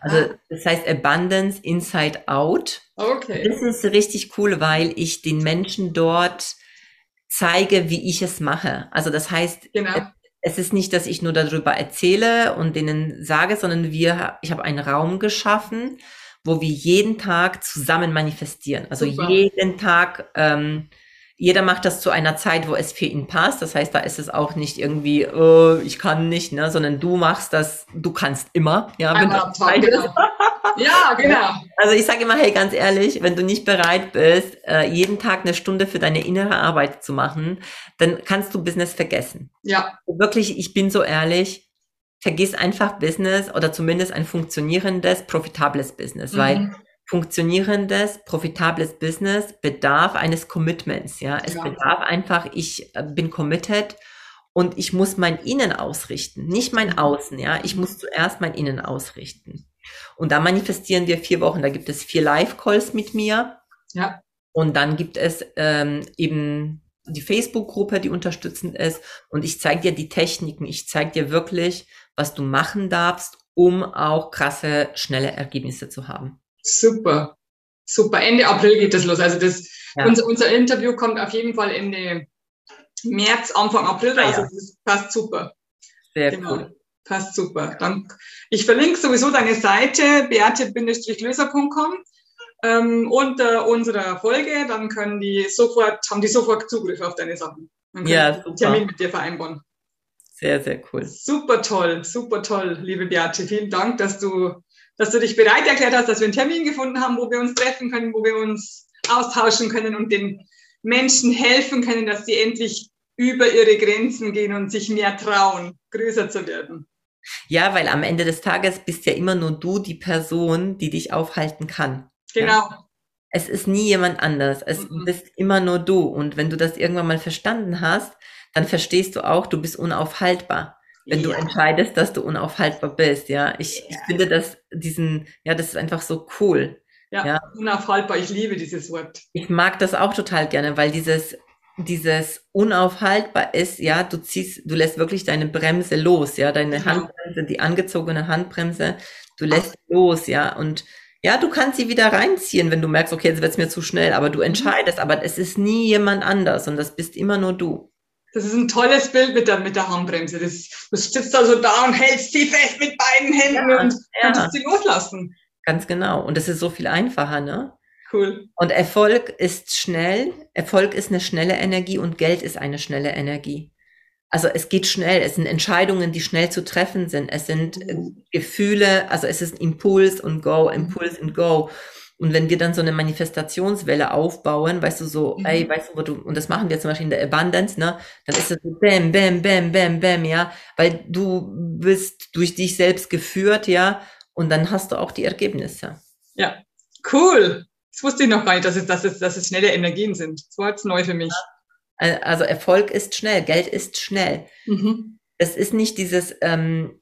[SPEAKER 2] Also ah. das heißt Abundance Inside Out.
[SPEAKER 1] Okay.
[SPEAKER 2] Das ist richtig cool, weil ich den Menschen dort zeige, wie ich es mache. Also das heißt, genau. Es ist nicht, dass ich nur darüber erzähle und denen sage, sondern wir, ich habe einen Raum geschaffen, wo wir jeden Tag zusammen manifestieren. Also Super. jeden Tag ähm, jeder macht das zu einer Zeit, wo es für ihn passt. Das heißt, da ist es auch nicht irgendwie, oh, ich kann nicht, ne, sondern du machst das, du kannst immer, ja, wenn du Zeit genau. Ja, genau. Also ich sage immer, hey, ganz ehrlich, wenn du nicht bereit bist, äh, jeden Tag eine Stunde für deine innere Arbeit zu machen, dann kannst du Business vergessen.
[SPEAKER 1] Ja.
[SPEAKER 2] Wirklich, ich bin so ehrlich, vergiss einfach Business oder zumindest ein funktionierendes, profitables Business, mhm. weil funktionierendes, profitables Business bedarf eines Commitments, ja. Es ja. bedarf einfach, ich äh, bin committed und ich muss mein Innen ausrichten, nicht mein mhm. Außen, ja. Ich muss zuerst mein Innen ausrichten. Und da manifestieren wir vier Wochen. Da gibt es vier Live-Calls mit mir.
[SPEAKER 1] Ja.
[SPEAKER 2] Und dann gibt es ähm, eben die Facebook-Gruppe, die unterstützend ist. Und ich zeige dir die Techniken. Ich zeige dir wirklich, was du machen darfst, um auch krasse, schnelle Ergebnisse zu haben.
[SPEAKER 1] Super, super. Ende April geht das los. Also das, ja. unser, unser Interview kommt auf jeden Fall Ende März, Anfang April raus. Ah, ja. Das passt super.
[SPEAKER 2] Sehr genau. cool.
[SPEAKER 1] Passt super. Dann, ich verlinke sowieso deine Seite beate-löser.com ähm, unter unserer Folge. Dann können die sofort, haben die sofort Zugriff auf deine Sachen. Dann können
[SPEAKER 2] ja, super.
[SPEAKER 1] Termin mit dir vereinbaren.
[SPEAKER 2] Sehr, sehr cool.
[SPEAKER 1] Super toll, super toll, liebe Beate. Vielen Dank, dass du dass du dich bereit erklärt hast, dass wir einen Termin gefunden haben, wo wir uns treffen können, wo wir uns austauschen können und den Menschen helfen können, dass sie endlich über ihre Grenzen gehen und sich mehr trauen, größer zu werden.
[SPEAKER 2] Ja, weil am Ende des Tages bist ja immer nur du die Person, die dich aufhalten kann.
[SPEAKER 1] Genau.
[SPEAKER 2] Ja? Es ist nie jemand anders. Es mhm. bist immer nur du. Und wenn du das irgendwann mal verstanden hast, dann verstehst du auch, du bist unaufhaltbar wenn ja. du entscheidest, dass du unaufhaltbar bist. Ja, ich, ich finde das diesen, ja, das ist einfach so cool.
[SPEAKER 1] Ja, ja, unaufhaltbar. Ich liebe dieses Wort.
[SPEAKER 2] Ich mag das auch total gerne, weil dieses, dieses unaufhaltbar ist, ja, du ziehst, du lässt wirklich deine Bremse los, ja, deine genau. Handbremse, die angezogene Handbremse, du lässt Ach. los, ja, und ja, du kannst sie wieder reinziehen, wenn du merkst, okay, jetzt wird's mir zu schnell, aber du mhm. entscheidest, aber es ist nie jemand anders und das bist immer nur du.
[SPEAKER 1] Das ist ein tolles Bild mit der, mit der Handbremse. Das, du sitzt also da und hältst sie fest mit beiden Händen ja, und ja. kannst sie loslassen.
[SPEAKER 2] Ganz genau. Und das ist so viel einfacher, ne?
[SPEAKER 1] Cool.
[SPEAKER 2] Und Erfolg ist schnell. Erfolg ist eine schnelle Energie und Geld ist eine schnelle Energie. Also es geht schnell. Es sind Entscheidungen, die schnell zu treffen sind. Es sind mhm. Gefühle, also es ist Impuls und Go, Impuls und Go. Und wenn wir dann so eine Manifestationswelle aufbauen, weißt du, so, mhm. ey, weißt du, wo du, und das machen wir zum Beispiel in der Abundance, ne, dann ist es so bam, bam, bam, bam, bam, ja, weil du bist durch dich selbst geführt, ja, und dann hast du auch die Ergebnisse.
[SPEAKER 1] Ja, cool. Das wusste ich noch gar nicht, dass es, dass es, dass es schnelle Energien sind. Das war jetzt neu für mich.
[SPEAKER 2] Also Erfolg ist schnell, Geld ist schnell. Mhm. Es ist nicht dieses, ähm,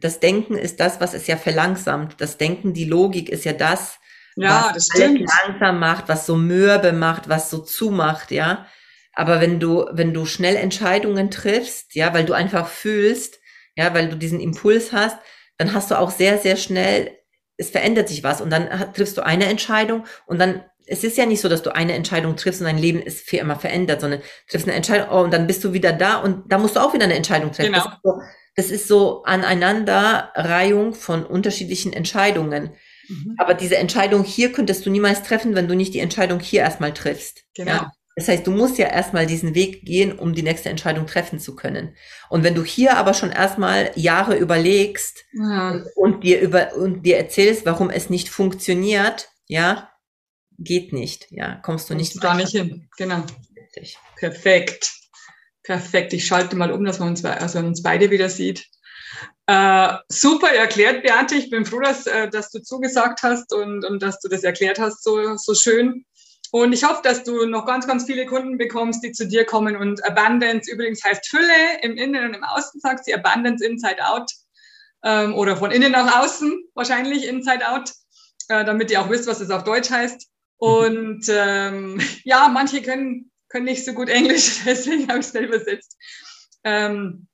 [SPEAKER 2] das Denken ist das, was es ja verlangsamt. Das Denken, die Logik ist ja das,
[SPEAKER 1] ja,
[SPEAKER 2] was das stimmt. langsam macht, was so mürbe macht, was so zumacht, ja. Aber wenn du, wenn du schnell Entscheidungen triffst, ja, weil du einfach fühlst, ja, weil du diesen Impuls hast, dann hast du auch sehr, sehr schnell, es verändert sich was und dann triffst du eine Entscheidung und dann, es ist ja nicht so, dass du eine Entscheidung triffst und dein Leben ist für immer verändert, sondern triffst eine Entscheidung oh, und dann bist du wieder da und da musst du auch wieder eine Entscheidung treffen. Genau. Das, ist so, das ist so Aneinanderreihung von unterschiedlichen Entscheidungen. Mhm. Aber diese Entscheidung hier könntest du niemals treffen, wenn du nicht die Entscheidung hier erstmal triffst.
[SPEAKER 1] Genau. Ja?
[SPEAKER 2] Das heißt, du musst ja erstmal diesen Weg gehen, um die nächste Entscheidung treffen zu können. Und wenn du hier aber schon erstmal Jahre überlegst ja. und dir über und dir erzählst, warum es nicht funktioniert, ja, geht nicht, ja, kommst du nicht.
[SPEAKER 1] Kommst gar nicht hin, genau. Richtig. Perfekt. Perfekt. Ich schalte mal um, dass man uns, also uns beide wieder sieht. Äh, super erklärt, Beate. Ich bin froh, dass, äh, dass du zugesagt hast und, und dass du das erklärt hast so, so schön. Und ich hoffe, dass du noch ganz, ganz viele Kunden bekommst, die zu dir kommen. Und Abundance übrigens heißt Fülle im Innen und im Außen, sagt sie. Abundance Inside Out. Ähm, oder von innen nach außen, wahrscheinlich Inside Out, äh, damit ihr auch wisst, was es auf Deutsch heißt. Und ähm, ja, manche können, können nicht so gut Englisch, deswegen habe ich es schnell übersetzt. Ähm,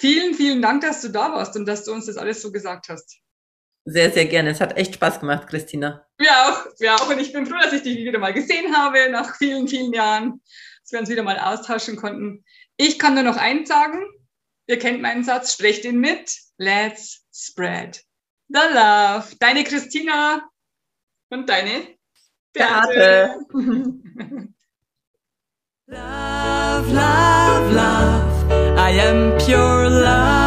[SPEAKER 1] Vielen, vielen Dank, dass du da warst und dass du uns das alles so gesagt hast.
[SPEAKER 2] Sehr, sehr gerne. Es hat echt Spaß gemacht, Christina.
[SPEAKER 1] Ja, auch. Ja, auch. Und ich bin froh, dass ich dich wieder mal gesehen habe nach vielen, vielen Jahren, dass wir uns wieder mal austauschen konnten. Ich kann nur noch eins sagen. Ihr kennt meinen Satz, sprecht ihn mit. Let's spread the love. Deine Christina und deine Beate.
[SPEAKER 2] Beate.
[SPEAKER 3] love, love, love. I am pure love.